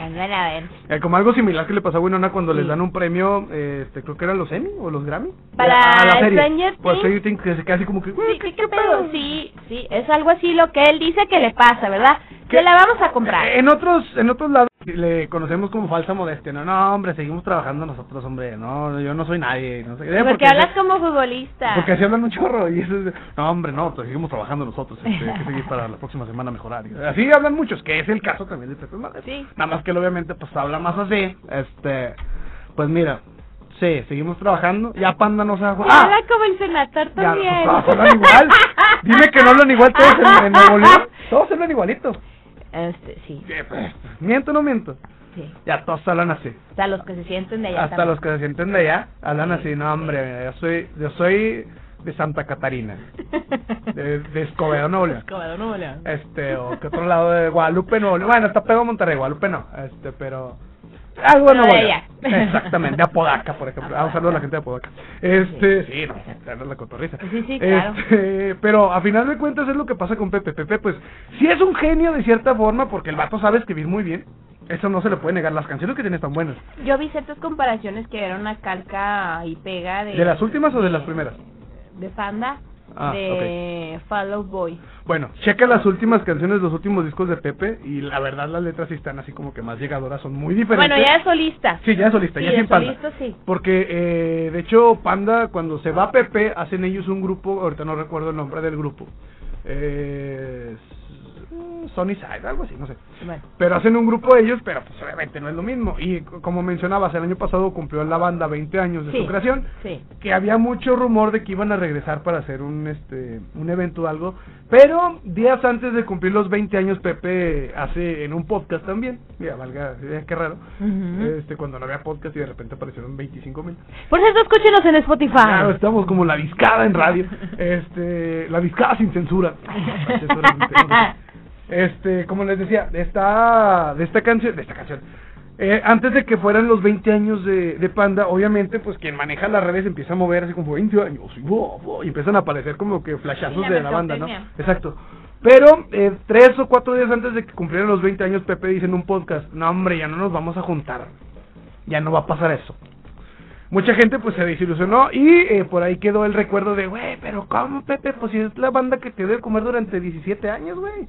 [SPEAKER 3] a ver.
[SPEAKER 4] eh, como algo similar que le pasó a Winona cuando les dan un premio, eh, este, creo que eran los Emmy o los Grammy.
[SPEAKER 3] Para
[SPEAKER 4] a la serie.
[SPEAKER 3] Stranger
[SPEAKER 4] Pues
[SPEAKER 3] Things.
[SPEAKER 4] Stranger Things que se queda así como que. güey,
[SPEAKER 3] Sí, ¿qué, qué pedo? Sí, sí, es algo así lo que él dice que le pasa, ¿verdad?
[SPEAKER 4] ¿Qué?
[SPEAKER 3] Que la vamos a comprar.
[SPEAKER 4] Eh, En otros, en otros lados le conocemos como falsa modestia, no, no, hombre, seguimos trabajando nosotros, hombre, no, yo no soy nadie, no sé, eh,
[SPEAKER 3] porque hablas como futbolista.
[SPEAKER 4] porque así hablan un chorro y eso es, no, hombre, no, pues seguimos trabajando nosotros, este, hay que seguir para la próxima semana mejorar. Así hablan muchos, que es el caso también de Pepe Madero.
[SPEAKER 3] Sí.
[SPEAKER 4] Nada más que él obviamente pues habla más así, este, pues mira, sí, seguimos trabajando, ya Panda no se va a jugar.
[SPEAKER 3] Y
[SPEAKER 4] ¡Ah!
[SPEAKER 3] habla como el senator
[SPEAKER 4] Ya,
[SPEAKER 3] también.
[SPEAKER 4] pues, todos hablan igual. Dime que no hablan igual todos en, en Nuevo León. <laughs> Todos hablan igualito.
[SPEAKER 3] Este, sí,
[SPEAKER 4] ¿Miento o no miento?
[SPEAKER 3] sí.
[SPEAKER 4] Ya todos hablan así.
[SPEAKER 3] Hasta los que se sienten de allá
[SPEAKER 4] Hasta
[SPEAKER 3] también.
[SPEAKER 4] los que se sienten de allá hablan así. No, hombre, yo soy, yo soy de Santa Catarina. De, de Escobedo, Nuevo León.
[SPEAKER 3] Escobedo, Nuevo León.
[SPEAKER 4] Este, o que otro lado de Guadalupe, Nuevo León. Bueno, está pegado a Monterrey, Guadalupe no. Este, pero... Algo
[SPEAKER 3] No, de
[SPEAKER 4] León.
[SPEAKER 3] allá.
[SPEAKER 4] Exactamente, de Apodaca, por ejemplo. Ah, un saludo a la gente de Apodaca. Este, sí, no, claro, la cotorriza.
[SPEAKER 3] Sí, sí, claro.
[SPEAKER 4] Este, pero a final de cuentas es lo que pasa con Pepe. Pepe, pues, sí es un genio de cierta forma, porque el vato sabe escribir muy bien. Eso no se le puede negar. Las canciones que tiene están buenas.
[SPEAKER 3] Yo vi ciertas comparaciones que era una calca y pega de...
[SPEAKER 4] ¿De las últimas o de las primeras?
[SPEAKER 3] De Panda,
[SPEAKER 4] Ah,
[SPEAKER 3] de Follow Boy.
[SPEAKER 4] Bueno, checa las últimas canciones, los últimos discos de Pepe, y la verdad las letras sí están así como que más llegadoras, son muy diferentes.
[SPEAKER 3] Bueno, ya es solista.
[SPEAKER 4] Sí, ya es solista,
[SPEAKER 3] Sí,
[SPEAKER 4] ya sin Panda.
[SPEAKER 3] solista, sí.
[SPEAKER 4] Porque, eh, de hecho, Panda, cuando se va Pepe, hacen ellos un grupo, ahorita no recuerdo el nombre del grupo. Eh, Sony Side, algo así, no sé.
[SPEAKER 3] Bueno.
[SPEAKER 4] Pero hacen un grupo ellos, pero pues obviamente no es lo mismo. Y como mencionabas, el año pasado cumplió la banda 20 años de
[SPEAKER 3] Sí,
[SPEAKER 4] su creación.
[SPEAKER 3] sí.
[SPEAKER 4] Que había mucho rumor de que iban a regresar para hacer un este un evento o algo. Pero días antes de cumplir los 20 años, Pepe hace en un podcast también. Mira, valga, eh, qué raro. Este, cuando no había podcast y de repente aparecieron 25 mil.
[SPEAKER 3] Por cierto, escúchenos en Spotify.
[SPEAKER 4] Claro, estamos como la discada en radio. <laughs> Este, la discada sin censura. <laughs> Este, como les decía, de esta, de esta canción, de esta canción. Eh, antes de que fueran los 20 años de, de Panda, obviamente, pues quien maneja las redes empieza a mover así como 20 años, y, wow, wow, y empiezan a aparecer como que flashazos
[SPEAKER 3] Sí,
[SPEAKER 4] de la banda, ¿no? Exacto. Pero eh, tres o cuatro días antes de que cumplieran los 20 años, Pepe dice en un podcast, no hombre, ya no nos vamos a juntar, ya no va a pasar eso. Mucha gente pues se desilusionó y eh, por ahí quedó el recuerdo de, güey, pero ¿cómo Pepe? Pues si es la banda que te debe comer durante 17 años, güey.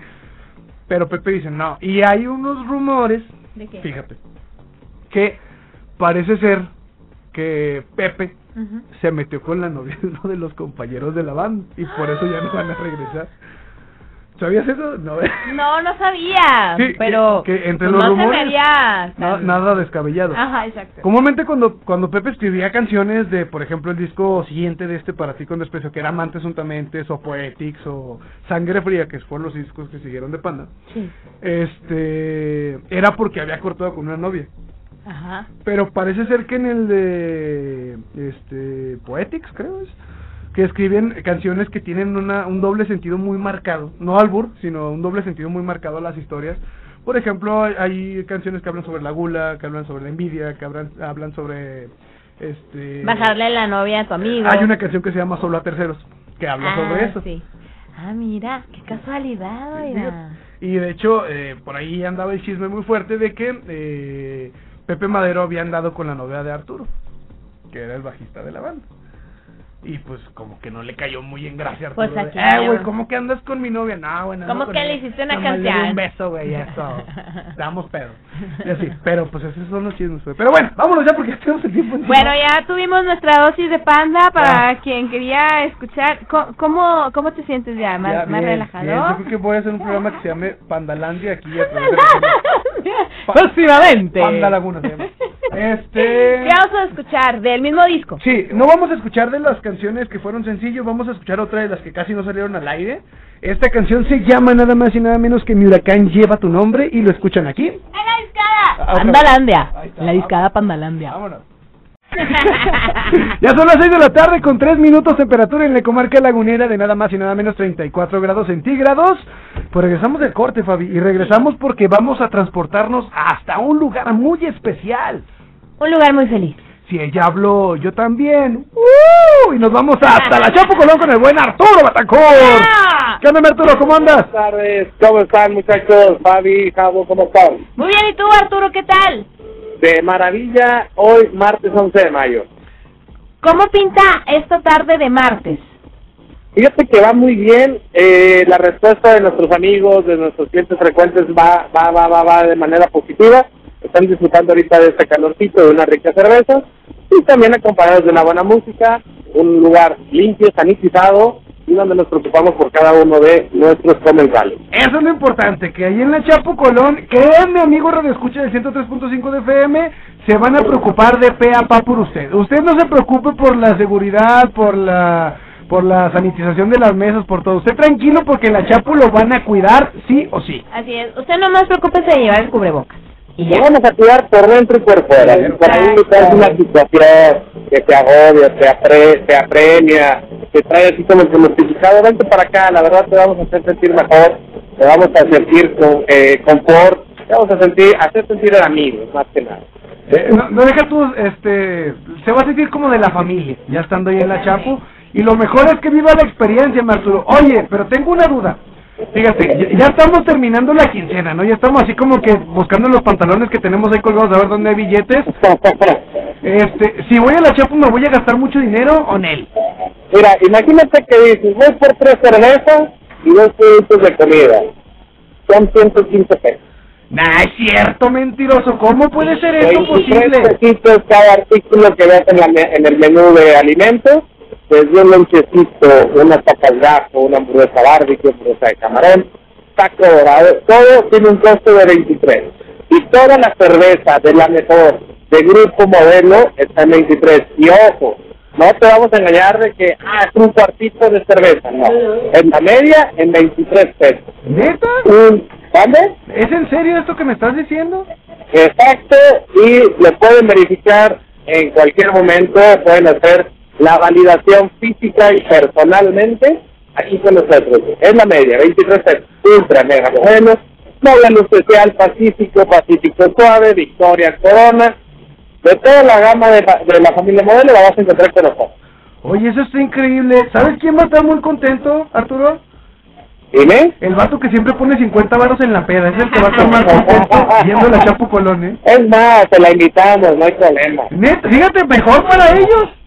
[SPEAKER 4] Pero Pepe dice, no. Y hay unos rumores,
[SPEAKER 3] ¿De qué?
[SPEAKER 4] fíjate, que parece ser que Pepe se metió con la novia <laughs> de uno de los compañeros de la banda y por eso ya no van a regresar. <gasps> <laughs> ¿Sabías eso? No.
[SPEAKER 3] No, no sabía,
[SPEAKER 4] Sí,
[SPEAKER 3] pero
[SPEAKER 4] que entre
[SPEAKER 3] pues
[SPEAKER 4] los
[SPEAKER 3] no
[SPEAKER 4] rumores-
[SPEAKER 3] se me haría
[SPEAKER 4] Na- nada descabellado.
[SPEAKER 3] Ajá, exacto.
[SPEAKER 4] Comúnmente cuando, cuando Pepe escribía canciones de, por ejemplo, el disco siguiente de este Para ti con desprecio, que era Amantes Untamentes, o Poetics, o Sangre Fría, que fueron los discos que siguieron de Panda,
[SPEAKER 3] Sí.
[SPEAKER 4] este, era porque había cortado con una novia.
[SPEAKER 3] Ajá.
[SPEAKER 4] Pero parece ser que en el de, este, Poetics, creo es, que escriben canciones que tienen una, un doble sentido muy marcado, no albur, sino un doble sentido muy marcado a las historias. Por ejemplo, hay, canciones que hablan sobre la gula, que hablan sobre la envidia, que hablan, hablan sobre, este...
[SPEAKER 3] Bajarle la novia a tu amigo.
[SPEAKER 4] Hay una canción que se llama Solo a terceros, que habla
[SPEAKER 3] ah,
[SPEAKER 4] sobre eso.
[SPEAKER 3] Sí. Ah, mira, qué casualidad, oiga.
[SPEAKER 4] Y de hecho, eh, por ahí andaba el chisme muy fuerte de que eh, Pepe Madero había andado con la novia de Arturo, que era el bajista de la banda. Y pues como que no le cayó muy en gracia a Arturo.
[SPEAKER 3] Pues aquí
[SPEAKER 4] eh, güey. ¿cómo que andas con mi novia? No, güey, no
[SPEAKER 3] ¿Cómo que le hiciste una canción?
[SPEAKER 4] un beso, güey, eso. <laughs> Damos pedo. Y así, pero pues esos son los chismes, güey. Pero bueno, vámonos ya porque ya tenemos el tiempo encima.
[SPEAKER 3] Bueno, ya tuvimos nuestra dosis de panda para
[SPEAKER 4] Ah.
[SPEAKER 3] quien quería escuchar. ¿Cómo, cómo te sientes ya? ¿Más,
[SPEAKER 4] Ya,
[SPEAKER 3] más
[SPEAKER 4] bien,
[SPEAKER 3] relajado?
[SPEAKER 4] bien. Yo creo que voy a hacer un programa que se llame Pandalandia aquí a <laughs> <laughs>
[SPEAKER 3] Próximamente.
[SPEAKER 4] Panda Laguna se llama. Este...
[SPEAKER 3] ¿Qué vamos a escuchar del mismo disco?
[SPEAKER 4] Sí, no vamos a escuchar de las canciones que fueron sencillos, vamos a escuchar otra de las que casi no salieron al aire. Esta canción se llama nada más y nada menos que Mi huracán lleva tu nombre y lo escuchan aquí.
[SPEAKER 3] ¡En la discada!
[SPEAKER 4] Ah.
[SPEAKER 3] Pandalandia. En la discada Pandalandia.
[SPEAKER 4] Vámonos. <laughs> ya son las 6 de la tarde con 3 minutos temperatura en la comarca lagunera de nada más y nada menos 34 grados centígrados. Pues regresamos del corte, Fabi, y regresamos porque vamos a transportarnos hasta un lugar muy especial.
[SPEAKER 3] Un lugar muy feliz.
[SPEAKER 4] Si ella habló, yo también. ¡Uh! Y nos vamos hasta la Chapo Colón con el buen Arturo Batacor.
[SPEAKER 3] ¡Ah!
[SPEAKER 4] ¿Qué onda, Arturo? ¿Cómo andas?
[SPEAKER 5] Buenas tardes, ¿cómo están muchachos? Fabi, Javo, ¿cómo están?
[SPEAKER 3] Muy bien, ¿y tú, Arturo, qué tal?
[SPEAKER 5] De maravilla, hoy martes 11 de mayo.
[SPEAKER 3] ¿Cómo pinta esta tarde de martes?
[SPEAKER 5] Fíjate que va muy bien, eh, la respuesta de nuestros amigos, de nuestros clientes frecuentes va, va, va, va, va de manera positiva. Están disfrutando ahorita de este calorcito, de una rica cerveza y también acompañados de una buena música, un lugar limpio, sanitizado y donde nos preocupamos por cada uno de nuestros comensales.
[SPEAKER 4] Eso es lo importante, que ahí en la Chapo Colón, créanme amigo Radio Escucha del 103.5 de FM, se van a preocupar de pe a pa por usted. Usted no se preocupe por la seguridad, por la por la sanitización de las mesas, por todo. Usted tranquilo porque en la Chapo lo van a cuidar sí o sí.
[SPEAKER 3] Así es. Usted nomás preocúpese de llevar el cubrebocas. Y ya.
[SPEAKER 5] vamos a cuidar por dentro y por fuera. Ahí traes una situación que te agobia, te, apre, te apremia, te trae así como que mortificado, vente para acá, la verdad te vamos a hacer sentir mejor, te vamos a sentir con eh, confort, te vamos a sentir, hacer sentir el amigo, más que nada.
[SPEAKER 4] Eh, no, no deja tú, este, se va a sentir como de la familia, ya estando ahí en la Chapo. Y lo mejor es que viva la experiencia, Arturo. Oye, pero tengo una duda. Fíjate, ya, estamos terminando la quincena, ¿no? Ya estamos así como que buscando los pantalones que tenemos ahí colgados a ver dónde hay billetes. Este, si voy a la Chapo, ¿me voy a gastar mucho dinero o en él?
[SPEAKER 5] Mira, imagínate que dices, voy por tres cervezas y dos productos de comida. Son 115 pesos.
[SPEAKER 4] Nah, es cierto, mentiroso. ¿Cómo puede ser eso
[SPEAKER 5] 23
[SPEAKER 4] posible?
[SPEAKER 5] pesitos cada artículo que ves en, la me- en el menú de alimentos, desde un lonchecito, unas papas una hamburguesa barbecue, hamburguesa de camarón, taco dorado, todo tiene un costo de 23. Y toda la cerveza de la mejor, de grupo modelo, está en 23. Y ojo, no te vamos a engañar de que, ah, es un cuartito de cerveza, no. En la media, en 23 pesos.
[SPEAKER 4] ¿Neta?
[SPEAKER 5] Un, ¿Vale?
[SPEAKER 4] ¿Es en serio esto que me estás diciendo?
[SPEAKER 5] Exacto, y lo pueden verificar en cualquier momento, pueden hacer la validación física y personalmente aquí con nosotros. Es la media, 23 pesos, ultra mega bueno, modelo especial Pacífico, Pacífico Suave, Victoria Corona, de toda la gama de, de la familia modelo la vas a encontrar con nosotros.
[SPEAKER 4] Oye, eso está increíble. ¿Sabes quién va a estar muy contento, Arturo?
[SPEAKER 5] ¿Dime?
[SPEAKER 4] El vato que siempre pone 50 varos en la peda. Es el que va a estar más contento viendo la Chapo Colón, ¿eh?
[SPEAKER 5] Es más, te la invitamos, no hay problema.
[SPEAKER 4] Neta, fíjate, mejor para ellos.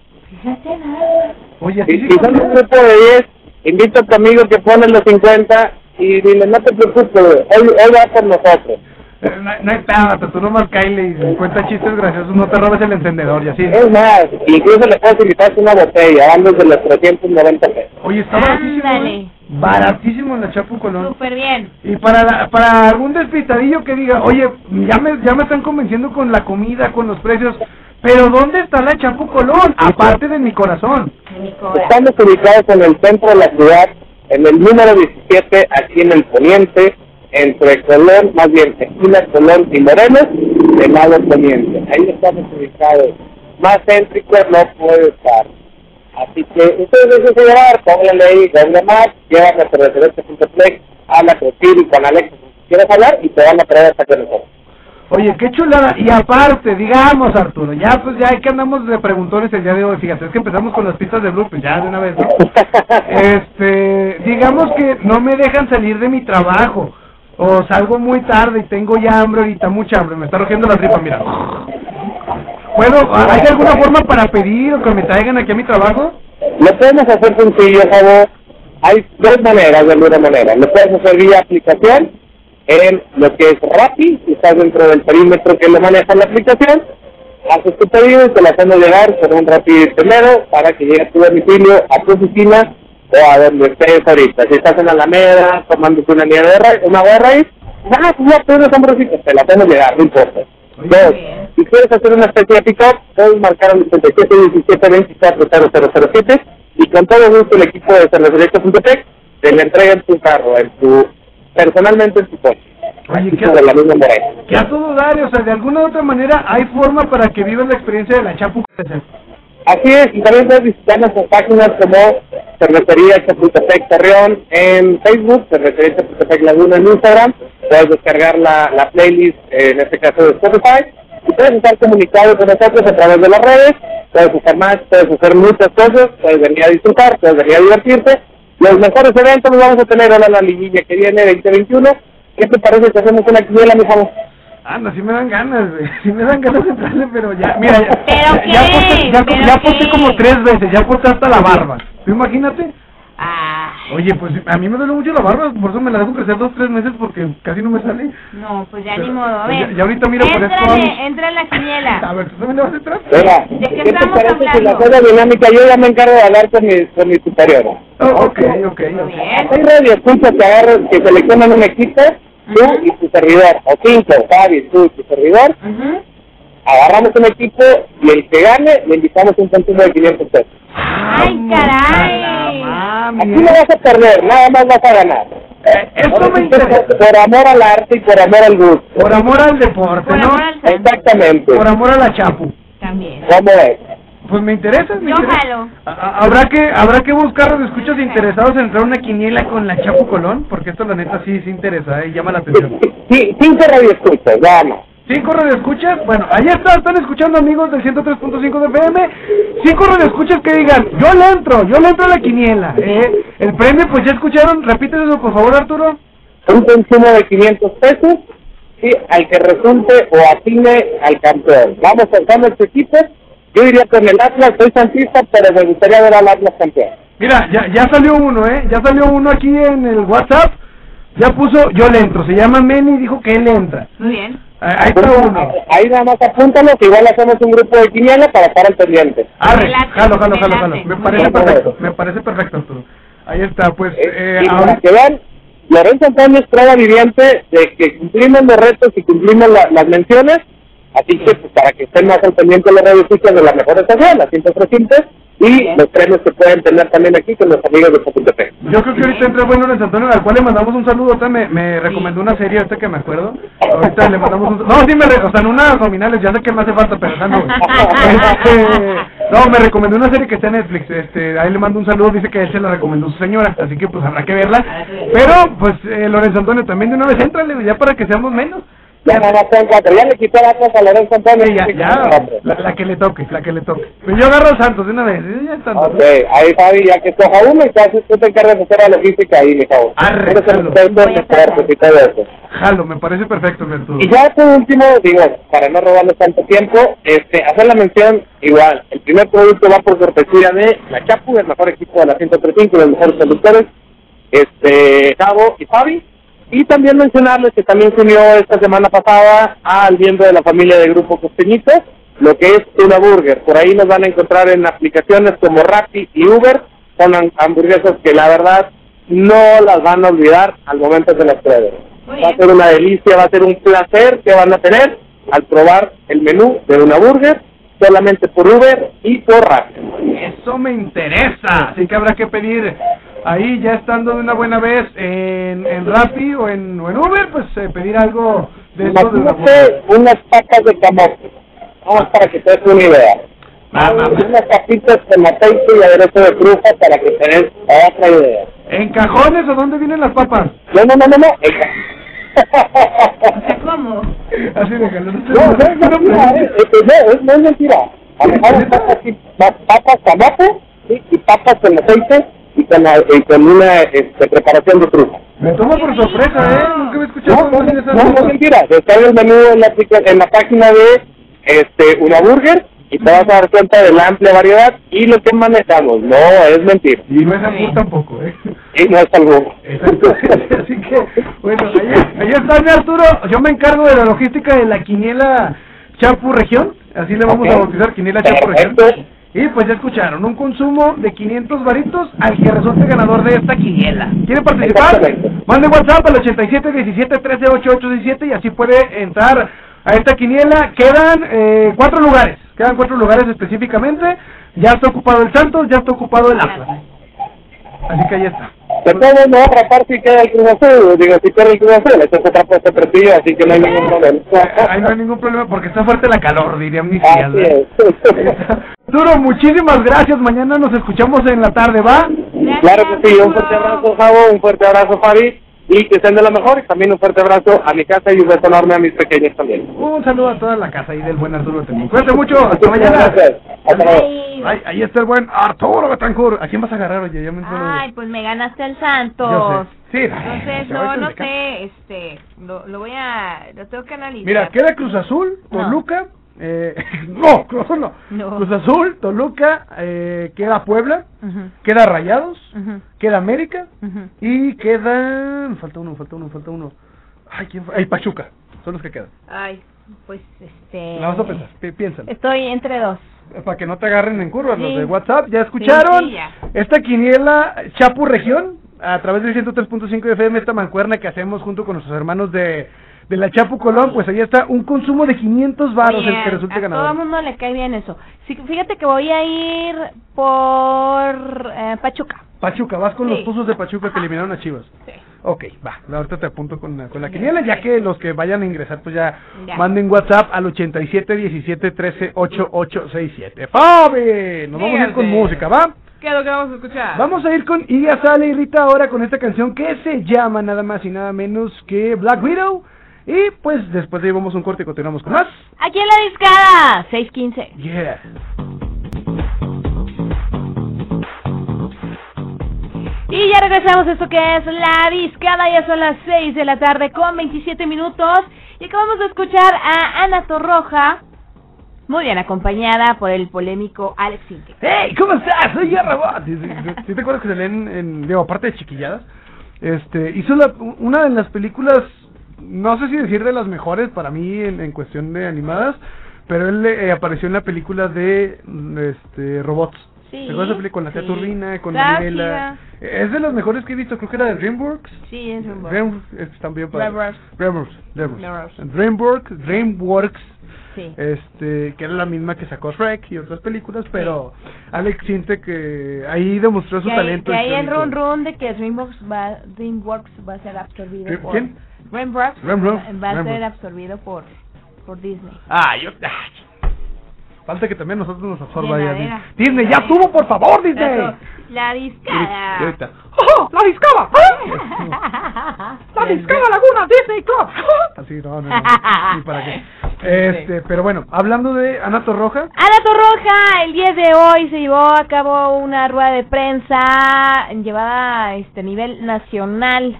[SPEAKER 4] Oye,
[SPEAKER 5] Si, son un grupo de 10, invita a tu amigo que pone los 50 y dile, no te preocupes, hoy, hoy va por nosotros.
[SPEAKER 4] No, no hay pedo, tú nomás caile y cuenta chistes graciosos, no te robes el encendedor y así.
[SPEAKER 5] Es más, incluso le puedes invitar una botella, van desde los 390 pesos.
[SPEAKER 4] Oye, está baratísimo. ¿eh? Baratísimo en la Chapo Colón.
[SPEAKER 3] Súper bien.
[SPEAKER 4] Y para la- para algún despistadillo que diga, oye, ya me, ya me están convenciendo con la comida, con los precios, pero ¿dónde está la Chapo Colón? Aparte de mi corazón.
[SPEAKER 5] Estamos ubicados en el centro de la ciudad, en el número 17, aquí en el poniente, entre Colón, más bien, esquina Colón y Morelos, del lado poniente. Ahí estamos ubicados. Más céntrico no puede estar. Así que ustedes déjense llevar, pónganle ahí Google Maps, llévame a referente.plex, habla con Siri, con Alexa, si quieres hablar, y te van a traer hasta que nosotros.
[SPEAKER 4] Oye, qué chulada. Y aparte, digamos, Arturo, ya pues ya que andamos de preguntones el día de hoy, fíjate, es que empezamos con las pistas de Blue, pues ya de una vez, ¿no? <laughs> Este, digamos que no me dejan salir de mi trabajo. O salgo muy tarde y tengo ya hambre ahorita, mucha hambre, me está rojiendo la tripa, mira. ¿Puedo, hay alguna forma para pedir o que me traigan aquí a mi trabajo?
[SPEAKER 5] Lo podemos hacer sencillo, favor. Hay dos maneras, de alguna manera. Lo puedes hacer vía aplicación, en lo que es Rappi, si estás dentro del perímetro que lo maneja la aplicación, haces tu pedido y te lo hacemos llegar por un Rappi primero para que llegue a tu domicilio, a tu oficina o a donde estés ahorita. Si estás en Alameda, tomándote una nieve de raíz, una agua de raíz, ah, pues ya brocito, te la hacemos llegar, no importa. Dos, si quieres hacer una especie de pick-up, puedes marcar al 87 17 24 0007 y con todo gusto el equipo de cervecería.tech te le entrega en tu carro, en tu, personalmente en tu coche.
[SPEAKER 4] Oye, ¿qué,
[SPEAKER 5] sobre la misma
[SPEAKER 4] que a todo dar, o sea, de alguna u otra manera hay forma para que vivas la experiencia de la Chapu.
[SPEAKER 5] Así es, y también puedes visitar nuestras páginas como Cervecería Chapultepec Torreón en Facebook, Cervecería Chapultepec Laguna en Instagram, puedes descargar la, la playlist, eh, en este caso de Spotify, y puedes estar comunicado con nosotros a través de las redes, puedes hacer más, puedes hacer muchas cosas, puedes venir a disfrutar, puedes venir a divertirte. Los mejores eventos los vamos a tener ahora en la liguilla que viene 2021. ¿Qué te parece si hacemos una quiniela, mi favor?
[SPEAKER 4] Anda, sí me dan ganas, güey. <laughs> Sí me dan ganas de entrarle, pero ya, mira, ya.
[SPEAKER 3] ¿Pero
[SPEAKER 4] ya,
[SPEAKER 3] qué?
[SPEAKER 4] ya aposté, ya,
[SPEAKER 3] ¿Pero
[SPEAKER 4] ya aposté
[SPEAKER 3] qué?
[SPEAKER 4] como tres veces, ya aposté hasta la barba. ¿Tú imagínate?
[SPEAKER 3] Ah,
[SPEAKER 4] Oye, pues a mí me duele mucho la barba, por eso me la dejo crecer dos, tres meses porque casi no me sale.
[SPEAKER 3] no, pues ya
[SPEAKER 4] Pero-
[SPEAKER 3] ni modo. A
[SPEAKER 4] pues
[SPEAKER 3] ver,
[SPEAKER 4] ya- ya ahorita mira,
[SPEAKER 3] Éntrale,
[SPEAKER 4] Amish.
[SPEAKER 3] entra en la <laughs>
[SPEAKER 4] A
[SPEAKER 3] quiniela.
[SPEAKER 4] ver, ¿tú también le vas a entrar?
[SPEAKER 5] Mira,
[SPEAKER 3] ¿De qué
[SPEAKER 5] ¿qué te
[SPEAKER 3] estamos
[SPEAKER 5] parece si la
[SPEAKER 3] hablando?
[SPEAKER 5] cosa dinámica? Yo ya me encargo de hablar con mi, con mi superior.
[SPEAKER 4] Oh, ok, ok,
[SPEAKER 3] Muy bien.
[SPEAKER 5] Hay radio escucha que agarran, que seleccionan un equipo, tú
[SPEAKER 3] Ujú.
[SPEAKER 5] y tu servidor, o cinco, Fabi, tú y tu servidor,
[SPEAKER 3] Ujú.
[SPEAKER 5] Agarramos un equipo y el que gane le invitamos un consumo de 500 pesos.
[SPEAKER 3] Ay, caray.
[SPEAKER 5] Aquí no vas a perder, nada más vas a ganar.
[SPEAKER 4] Eh, Esto me
[SPEAKER 5] sí,
[SPEAKER 4] interesa.
[SPEAKER 5] Por amor al arte y por amor al gusto.
[SPEAKER 4] Por amor al deporte,
[SPEAKER 3] Por
[SPEAKER 4] ¿no?
[SPEAKER 3] amor al santo.
[SPEAKER 5] Exactamente.
[SPEAKER 4] Por amor a la Chapu.
[SPEAKER 3] También.
[SPEAKER 5] ¿Cómo es?
[SPEAKER 4] Pues me interesa, me
[SPEAKER 3] Yo
[SPEAKER 4] interesa. Habrá que habrá que buscar los escuchas interesados en entrar a una quiniela con la Chapu Colón, porque esto la neta sí sí interesa, eh, llama la atención.
[SPEAKER 5] Sí, cinco radioescuchas, nada más.
[SPEAKER 4] Cinco radioescuchas, bueno, ahí está, están escuchando amigos del 103.5 de FM. Cinco radioescuchas que digan, yo le entro, yo le entro a la quiniela. Eh. El premio, pues ya escucharon, repítelo por favor Arturo.
[SPEAKER 5] Un consumo de 500 pesos y al que resulte o atine al campeón. Vamos pensando este equipo. Yo diría con el Atlas, soy santista, pero me gustaría ver al Atlas campeón.
[SPEAKER 4] Mira, ya, ya salió uno, ¿eh? Ya salió uno aquí en el WhatsApp. Ya puso, yo le entro. Se llama Meni y dijo que él entra.
[SPEAKER 3] Muy bien.
[SPEAKER 4] Ahí ahí está uno.
[SPEAKER 5] Ahí nada más apúntalo, que igual hacemos un grupo de quiniela para estar al pendiente.
[SPEAKER 4] Arre, jalo, jalo,
[SPEAKER 3] me
[SPEAKER 4] jalo, jalo. Me
[SPEAKER 3] Muy
[SPEAKER 4] parece
[SPEAKER 5] bien.
[SPEAKER 4] perfecto, me parece perfecto, Arturo. Ahí está, pues,
[SPEAKER 5] Eh,
[SPEAKER 4] eh,
[SPEAKER 5] y para
[SPEAKER 4] ahora...
[SPEAKER 5] que vean, Lorenzo Antonio es prueba viviente de que cumplimos los retos y cumplimos la- las menciones, así que pues, para que estén más al pendiente de las radioescuchas de la mejor estación, la 103.5, y los premios que pueden tener también aquí con los amigos de Chapultepec.
[SPEAKER 4] Yo creo que ahorita entra bueno Lorenzo Antonio, al cual le mandamos un saludo. Ahorita me, me recomendó una serie, ahorita que me acuerdo. Ahorita le mandamos un No, sí, me re- o sea, en unas nominales, ya sé que me hace falta, pero no. Este, no, me recomendó una serie que está en Netflix. Este, ahí le mando un saludo, dice que él se la recomendó su señora, así que pues habrá que verla. Pero, pues, eh, Lorenzo Antonio también de una vez entrale, ya para que seamos menos.
[SPEAKER 5] Ya cuatro, ya le quitó la Atlas a Lorenzo Antonio.
[SPEAKER 4] Sí, ya, ya, la, la que le toque, la que le toque. Pues yo agarro a Santos de una vez, ya está.
[SPEAKER 5] Ok, ahí Fabi, ya que escoja uno, entonces tú te encargas de hacer la logística ahí, mi favor.
[SPEAKER 4] Arre, jalo.
[SPEAKER 5] y todo eso.
[SPEAKER 4] Jalo, me parece perfecto, Arturo.
[SPEAKER 5] Y ya por último, digo, para no robarles tanto tiempo, este, hacer la mención igual. El primer producto va por cortesía de la Chapu, el mejor equipo de la 135, los mejores conductores, este, Cabo y Fabi. Y también mencionarles que también se unió esta semana pasada al miembro de la familia de Grupo Costeñito, lo que es una burger. Por ahí nos van a encontrar en aplicaciones como Rappi y Uber, son ham- hamburguesas que la verdad no las van a olvidar al momento que las prueben.
[SPEAKER 3] Muy
[SPEAKER 5] Va a ser una delicia, va a ser un placer que van a tener al probar el menú de una burger solamente por Uber y por Rappi.
[SPEAKER 4] Eso me interesa. Así que habrá que pedir ahí, ya estando de una buena vez en, en Rappi o en, o en Uber, pues eh, pedir algo de eso de
[SPEAKER 5] unas papas de camote. Vamos para que te des una idea.
[SPEAKER 4] Ah.
[SPEAKER 5] Unas papitas con aceite y aderezo de trufa para que te des otra idea.
[SPEAKER 4] ¿En cajones o dónde vienen las papas?
[SPEAKER 5] No, no, no, no, no.
[SPEAKER 3] ¿cómo?
[SPEAKER 4] Así déjalo.
[SPEAKER 5] No, no, no, no, mira, eh, eh, no, es- no es mentira. A lo mejor papas, papas y papas con aceite y con, la- y con una este, preparación de trufa.
[SPEAKER 4] Me toma por sorpresa, ¿eh? Nunca me he escuchado
[SPEAKER 5] No, no, no, mentira. Descarga el menú en la, en la página de este una burger y te vas a dar cuenta de la amplia variedad y lo que manejamos. No, es mentira.
[SPEAKER 4] Y no es albur tampoco, ¿eh?
[SPEAKER 5] Y no es algo.
[SPEAKER 4] Exacto. <laughs> Así que, bueno, ahí, está mi Arturo. Yo me encargo de la logística de la quiniela Chapu Región. Así le vamos a bautizar, quiniela Chapu Región. Y pues ya escucharon, un consumo de 500 varitos al que resulte ganador de esta quiniela. ¿Quiere participar? Mande WhatsApp al 87 17 13 88 17 y así puede entrar a esta quiniela. Quedan eh, cuatro lugares, quedan cuatro lugares específicamente. Ya está ocupado el Santos, ya está ocupado el Atlas. Así que ahí está.
[SPEAKER 5] De todo no va a rapar si queda el Cruz Azul, digo, si queda el Cruz Azul, esto es otra prestigio, así que no hay ningún problema.
[SPEAKER 4] Ahí no hay ningún problema porque está fuerte la calor, diría mi
[SPEAKER 5] Así
[SPEAKER 4] tía.
[SPEAKER 5] es. <laughs>
[SPEAKER 4] Duro, muchísimas gracias. Mañana nos escuchamos en la tarde, ¿va?
[SPEAKER 5] Claro que sí, un fuerte abrazo, Javo, un fuerte abrazo, Fabi, y que estén de lo mejor, y también un fuerte abrazo a mi casa y un beso enorme a mis pequeños también.
[SPEAKER 4] Un saludo a toda la casa ahí del buen Arturo Betancourt. Cuídate mucho, hasta mañana.
[SPEAKER 5] gracias. Hasta luego.
[SPEAKER 3] Ay,
[SPEAKER 4] ahí está el buen Arturo Betancourt. ¿A quién vas a agarrar, oye? Ya me entero.
[SPEAKER 3] Ay, pues me ganaste el
[SPEAKER 4] Yo
[SPEAKER 3] Santos.
[SPEAKER 4] sé. Sí,
[SPEAKER 3] Entonces, no, no sé, este, lo, lo voy a, lo tengo que analizar.
[SPEAKER 4] Mira, queda Cruz Azul,
[SPEAKER 3] No.
[SPEAKER 4] Eh, <laughs> no, Cruz Azul no.
[SPEAKER 3] No.
[SPEAKER 4] Cruz Azul, Toluca, eh, queda Puebla, queda Rayados, queda América y queda. Falta uno, falta uno, falta uno. Ay, ¿quién fue? Ay, Pachuca. Son los que quedan.
[SPEAKER 3] Ay, pues, este...
[SPEAKER 4] La vas a pensar, pi- piénsalo.
[SPEAKER 3] Estoy entre dos.
[SPEAKER 4] Para que no te agarren en curva los de WhatsApp. ¿Ya escucharon?
[SPEAKER 3] Sí, ya.
[SPEAKER 4] Esta quiniela Chapu Región, a través del 103.5 FM, esta mancuerna que hacemos junto con nuestros hermanos de, de la Chapu Colón, pues ahí está un consumo de 500 varos el que resulte
[SPEAKER 3] a todo
[SPEAKER 4] ganador.
[SPEAKER 3] mundo le cae bien eso. Sí, fíjate que voy a ir por eh, Pachuca.
[SPEAKER 4] Pachuca, vas con
[SPEAKER 3] Sí.
[SPEAKER 4] los pozos de Pachuca que eliminaron a Chivas. <laughs>
[SPEAKER 3] Sí.
[SPEAKER 4] Ok, va, ahorita te apunto con la, con la quiniela, ya que los que vayan a ingresar, pues ya,
[SPEAKER 3] Ya.
[SPEAKER 4] manden WhatsApp al 87 17 13 8867. ¡Fabi! Nos vamos a ir con música, ¿va?
[SPEAKER 3] ¿Qué es lo que vamos a escuchar?
[SPEAKER 4] Vamos a ir con Iga Sale y Rita ahora con esta canción que se llama nada más y nada menos que Black Widow. Y pues después de ahí vamos a un corte y continuamos con más.
[SPEAKER 3] Aquí en la discada, 615.
[SPEAKER 4] Yeah.
[SPEAKER 3] Y ya regresamos a esto que es la discada, ya son las 6 de la tarde con 27 minutos y acabamos de escuchar a Ana Torroja, muy bien acompañada por el polémico Alex Sintek.
[SPEAKER 4] ¡Hey! ¿Cómo estás? Soy Guerra Bot. ¿Sí, te acuerdas que se leen en, digo, aparte de chiquilladas? Este, hizo la, una de las películas, no sé si decir de las mejores para mí en, en cuestión de animadas, pero él eh, apareció en la película de mm, este robots.
[SPEAKER 3] Sí,
[SPEAKER 4] ¿Te acuerdas de esa película con la tía
[SPEAKER 3] sí.
[SPEAKER 4] Turbina, con Manila? Es de las mejores que he visto, creo que era de DreamWorks.
[SPEAKER 3] Sí, es.
[SPEAKER 4] DreamWorks, es también para
[SPEAKER 3] DreamWorks.
[SPEAKER 4] DreamWorks, DreamWorks.
[SPEAKER 3] DreamWorks.
[SPEAKER 4] DreamWorks, DreamWorks,
[SPEAKER 3] Sí.
[SPEAKER 4] este, que era la misma que sacó Shrek y otras películas, pero Alex siente que ahí demostró su
[SPEAKER 3] que hay,
[SPEAKER 4] talento.
[SPEAKER 3] que hay el run run de que DreamWorks va, DreamWorks va a ser absorbido
[SPEAKER 4] ¿Quién?
[SPEAKER 3] por... DreamWorks
[SPEAKER 4] DreamWorks,
[SPEAKER 3] va a ser absorbido por, por Disney.
[SPEAKER 4] Ah, yo. ay. Falta que también nosotros nos absorba ya.
[SPEAKER 3] Llenadera.
[SPEAKER 4] Disney, ya tuvo, por favor, Disney.
[SPEAKER 3] La discada.
[SPEAKER 4] ¡Oh, la discada! <laughs> ¡La discada Laguna Disney Club! Así, no, no, no, ni para qué. <laughs> Este, pero bueno, hablando de Ana Torroja,
[SPEAKER 3] Ana Torroja, el 10 de hoy se llevó a cabo una rueda de prensa llevada a este nivel nacional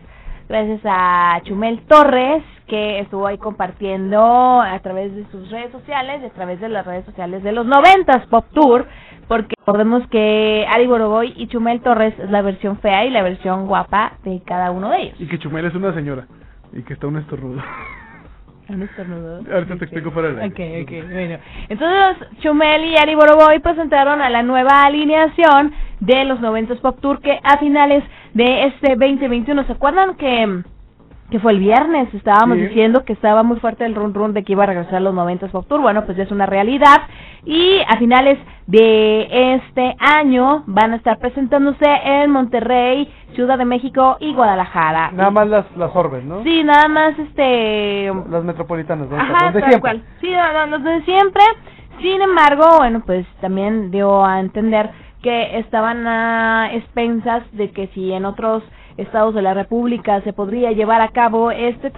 [SPEAKER 3] gracias a Chumel Torres que estuvo ahí compartiendo a través de sus redes sociales, y a través de las redes sociales de los 90s Pop Tour, porque recordemos que Ari Boroboy y Chumel Torres es la versión fea y la versión guapa de cada uno de ellos.
[SPEAKER 4] y que Chumel es una señora, y que está un estornudo.
[SPEAKER 3] Un estornudo.
[SPEAKER 4] Ahorita te explico fuera del aire.
[SPEAKER 3] Ok, ok, bueno. Entonces, Chumel y Ari Boroboy presentaron a la nueva alineación de los 90s Pop Tour que a finales de este 2021, ¿se acuerdan que que fue el viernes, estábamos
[SPEAKER 4] Sí.
[SPEAKER 3] diciendo que estaba muy fuerte el run run de que iba a regresar los 90s Pop Tour, bueno, pues ya es una realidad y a finales de este año van a estar presentándose en Monterrey, Ciudad de México y Guadalajara.
[SPEAKER 4] Nada más las, las orbes, ¿no?
[SPEAKER 3] Sí, nada más este
[SPEAKER 4] Las metropolitanas, ¿no?
[SPEAKER 3] Ajá, tal cual. Sí, no, no, siempre. Sin embargo, bueno, pues también dio a entender que estaban a expensas de que si en otros estados de la República se podría llevar a cabo este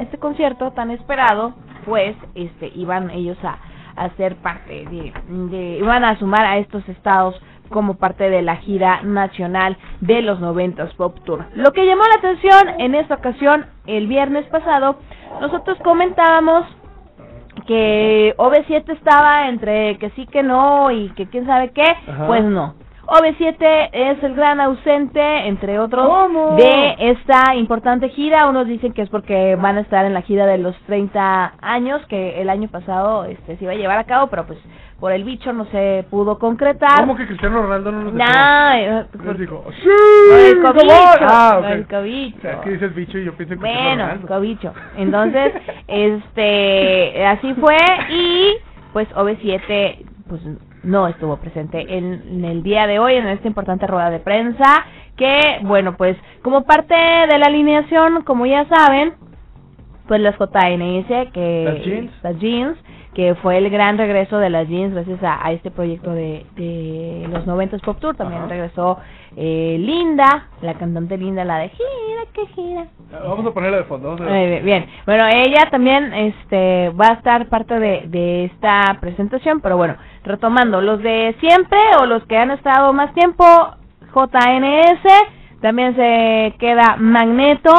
[SPEAKER 3] este concierto tan esperado, pues este iban ellos a, a ser parte de, de iban a sumar a estos estados como parte de la gira nacional de los 90s Pop Tour. Lo que llamó la atención en esta ocasión, el viernes pasado, nosotros comentábamos que OV7 estaba entre que sí que no y que quién sabe qué,
[SPEAKER 4] Ajá.
[SPEAKER 3] pues no. OV7 es el gran ausente, entre otros,
[SPEAKER 4] ¿Cómo?
[SPEAKER 3] de esta importante gira. Unos dicen que es porque van a estar en la gira de los 30 años, que el año pasado este, se iba a llevar a cabo, pero pues por el bicho no se pudo concretar.
[SPEAKER 4] ¿Cómo que Cristiano Ronaldo no nos?
[SPEAKER 3] Nah, eh, por-
[SPEAKER 4] dijo,
[SPEAKER 3] por
[SPEAKER 4] ¡Sí!
[SPEAKER 3] el cobicho,
[SPEAKER 4] Ah,
[SPEAKER 3] el cobicho.
[SPEAKER 4] Es que dice el bicho y yo pienso en Cristiano
[SPEAKER 3] Bueno,
[SPEAKER 4] Ronaldo.
[SPEAKER 3] cobicho. Entonces, <laughs> este, así fue y pues OV7 pues no estuvo presente en, en el día de hoy en esta importante rueda de prensa que, bueno, pues como parte de la alineación, como ya saben, pues las JNS, que
[SPEAKER 4] Las Jeans.
[SPEAKER 3] las Jeans, que fue el gran regreso de las Jeans gracias a, a este proyecto de, de los 90 Pop Tour. También
[SPEAKER 4] Ajá.
[SPEAKER 3] regresó eh, Linda, la cantante Linda, la de gira, que gira.
[SPEAKER 4] Vamos a ponerla de fondo. Vamos a
[SPEAKER 3] bien, bien. Bueno, ella también este va a estar parte de, de esta presentación, pero bueno, retomando, los de siempre o los que han estado más tiempo, JNS, también se queda Magneto,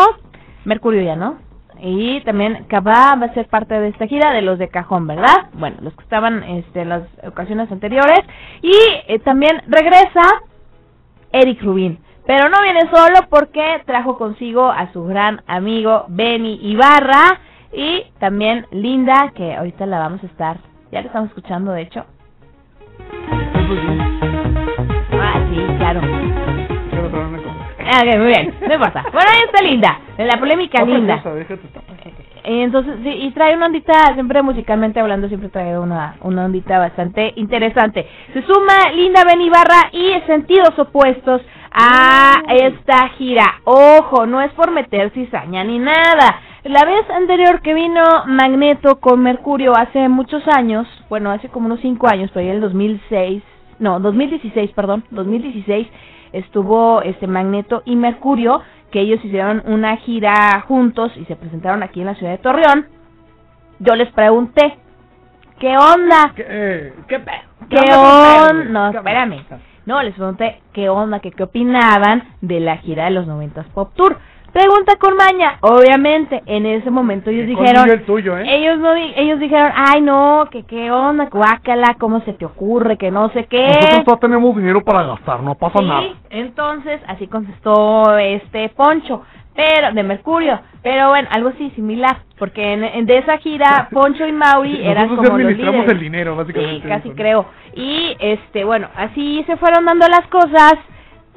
[SPEAKER 3] Mercurio ya, ¿no? Y también Cabá va a ser parte de esta gira de los de cajón, ¿verdad? Bueno, los que estaban este, en las ocasiones anteriores. Y eh, también regresa Eric Rubin. Pero no viene solo porque trajo consigo a su gran amigo Benny Ibarra y también Linda, que ahorita la vamos a estar, ya la estamos escuchando de hecho. Ah, sí, claro. Ah, ok, muy bien, no importa. Bueno, ahí está Linda, la polémica
[SPEAKER 4] Otra
[SPEAKER 3] Linda.
[SPEAKER 4] déjate.
[SPEAKER 3] Eh, Entonces, sí, y trae una ondita, siempre musicalmente hablando, siempre trae una, una ondita bastante interesante. Se suma Linda Benibarra y sentidos opuestos a esta gira. Ojo, no es por meter cizaña ni nada. La vez anterior que vino Magneto con Mercurio hace muchos años, bueno, hace como unos 5 años, pero ya el 2006, no, 2016, perdón, 2016, estuvo este Magneto y Mercurio, que ellos hicieron una gira juntos y se presentaron aquí en la ciudad de Torreón. Yo les pregunté, ¿qué onda?
[SPEAKER 4] ¿Qué, eh, qué onda
[SPEAKER 3] No, espérame. No, les pregunté qué onda, que qué opinaban de la gira de los 90 Pop Tour. Pregunta con maña. Obviamente, en ese momento ellos
[SPEAKER 4] Qué
[SPEAKER 3] dijeron,
[SPEAKER 4] el tuyo, ¿eh?
[SPEAKER 3] ellos no di- ellos dijeron, "Ay, no, que qué onda, guácala, cómo se te ocurre, que no sé qué."
[SPEAKER 4] Nosotros no tenemos dinero para gastar, no pasa
[SPEAKER 3] Sí,
[SPEAKER 4] nada.
[SPEAKER 3] entonces así contestó este Poncho, pero de Mercurio, pero bueno, algo así similar, porque en, en- de esa gira <laughs> Poncho y Mauri eran como los líderes.
[SPEAKER 4] el dinero, básicamente.
[SPEAKER 3] Sí, casi
[SPEAKER 4] Eso.
[SPEAKER 3] creo. Y este, bueno, así se fueron dando las cosas.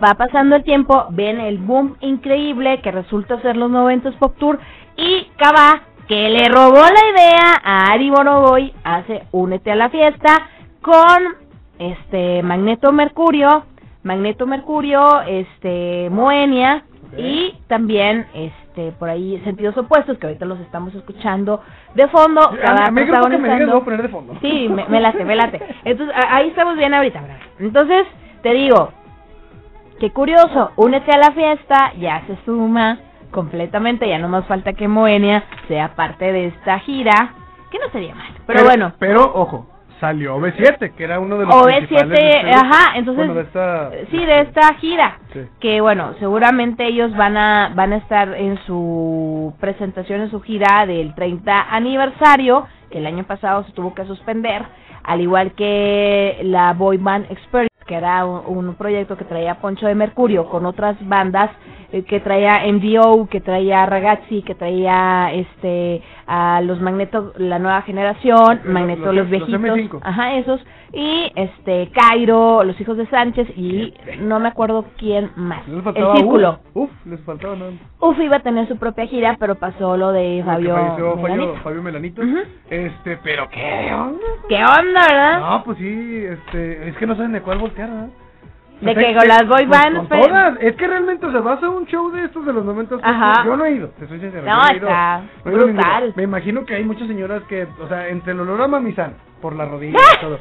[SPEAKER 3] Va pasando el tiempo, ven el boom increíble que resulta ser los 90 Pop Tour y Cava que le robó la idea a Ari Boroboy hace Únete a la fiesta con este Magneto Mercurio, Magneto Mercurio, este Moenia y también este por ahí sentidos opuestos que ahorita los estamos escuchando de fondo,
[SPEAKER 4] A,
[SPEAKER 3] Cava
[SPEAKER 4] a mí creo que me digas,
[SPEAKER 3] protagonizando-
[SPEAKER 4] lo voy a poner de fondo.
[SPEAKER 3] Sí, me, me late, me late. <laughs> Entonces, ahí estamos bien ahorita, ¿verdad? Entonces, te digo, qué curioso, únete a la fiesta, ya se suma completamente, ya no más falta que Moenia sea parte de esta gira, que no sería mal. Pero, bueno,
[SPEAKER 4] Pero, ojo, salió OV7, que era uno de los principales de
[SPEAKER 3] OV7,
[SPEAKER 4] este
[SPEAKER 3] ajá, entonces,
[SPEAKER 4] Bueno, de esta...
[SPEAKER 3] sí, de esta gira.
[SPEAKER 4] Sí.
[SPEAKER 3] Que bueno, seguramente ellos van a van a estar en su presentación en su gira del 30 aniversario, que el año pasado se tuvo que suspender, al igual que la Boy Band Experience, que era un, un proyecto que traía Poncho de Mercurio con otras bandas eh, que traía MDO, que traía Ragazzi, que traía este a los Magneto la nueva generación, Magneto
[SPEAKER 4] los-
[SPEAKER 3] los,
[SPEAKER 4] los
[SPEAKER 3] viejitos,
[SPEAKER 4] M5.
[SPEAKER 3] ajá, esos y este Cairo, los hijos de Sánchez y no me acuerdo quién más.
[SPEAKER 4] Les
[SPEAKER 3] El
[SPEAKER 4] faltaba
[SPEAKER 3] círculo.
[SPEAKER 4] Uf, uf, les faltaba nada.
[SPEAKER 3] Uf iba a tener su propia gira, pero pasó lo de Fabio
[SPEAKER 4] falleció Fabio,
[SPEAKER 3] Melanito.
[SPEAKER 4] Fabio Melanito.
[SPEAKER 3] Ujú.
[SPEAKER 4] Este, pero ¿qué onda?
[SPEAKER 3] ¿Qué onda, verdad?
[SPEAKER 4] No, pues sí, este, es que no saben de cuál voltear, ¿verdad?
[SPEAKER 3] ¿De
[SPEAKER 4] O sea,
[SPEAKER 3] qué, con las boy
[SPEAKER 4] con-
[SPEAKER 3] bands, pues?
[SPEAKER 4] todas. Es que realmente, o sea, vas a un show de estos de los 90
[SPEAKER 3] Ajá.
[SPEAKER 4] Yo no he ido, te soy sincero.
[SPEAKER 3] No,
[SPEAKER 4] he ido-
[SPEAKER 3] está
[SPEAKER 4] no
[SPEAKER 3] brutal.
[SPEAKER 4] Me imagino que hay muchas señoras que, o sea, entre el olor a mamizán, por la rodilla y todo.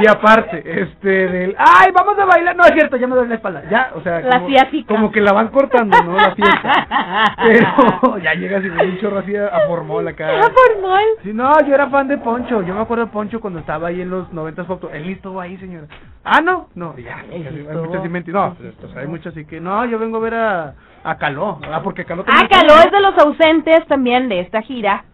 [SPEAKER 4] Y aparte, este, del, ay, vamos a bailar. No, es cierto, ya me duele la espalda. Ya, o sea,
[SPEAKER 3] La
[SPEAKER 4] como,
[SPEAKER 3] ciática.
[SPEAKER 4] como que la van cortando, ¿no? La fiesta. <laughs> Pero ya llegas y ves un chorro así a formol acá.
[SPEAKER 3] Era formal.
[SPEAKER 4] Sí, no, yo era fan de Poncho. Yo me acuerdo de Poncho cuando estaba ahí en los 90 Pop. Él estuvo ahí, señora. Ah, no, no, ya. Hay muchas sí menti- No, pues, o sea, hay muchas así que. No, yo vengo a ver a, a Caló. Ah, porque Caló
[SPEAKER 3] Ah,
[SPEAKER 4] también.
[SPEAKER 3] Caló es de los ausentes también de esta gira.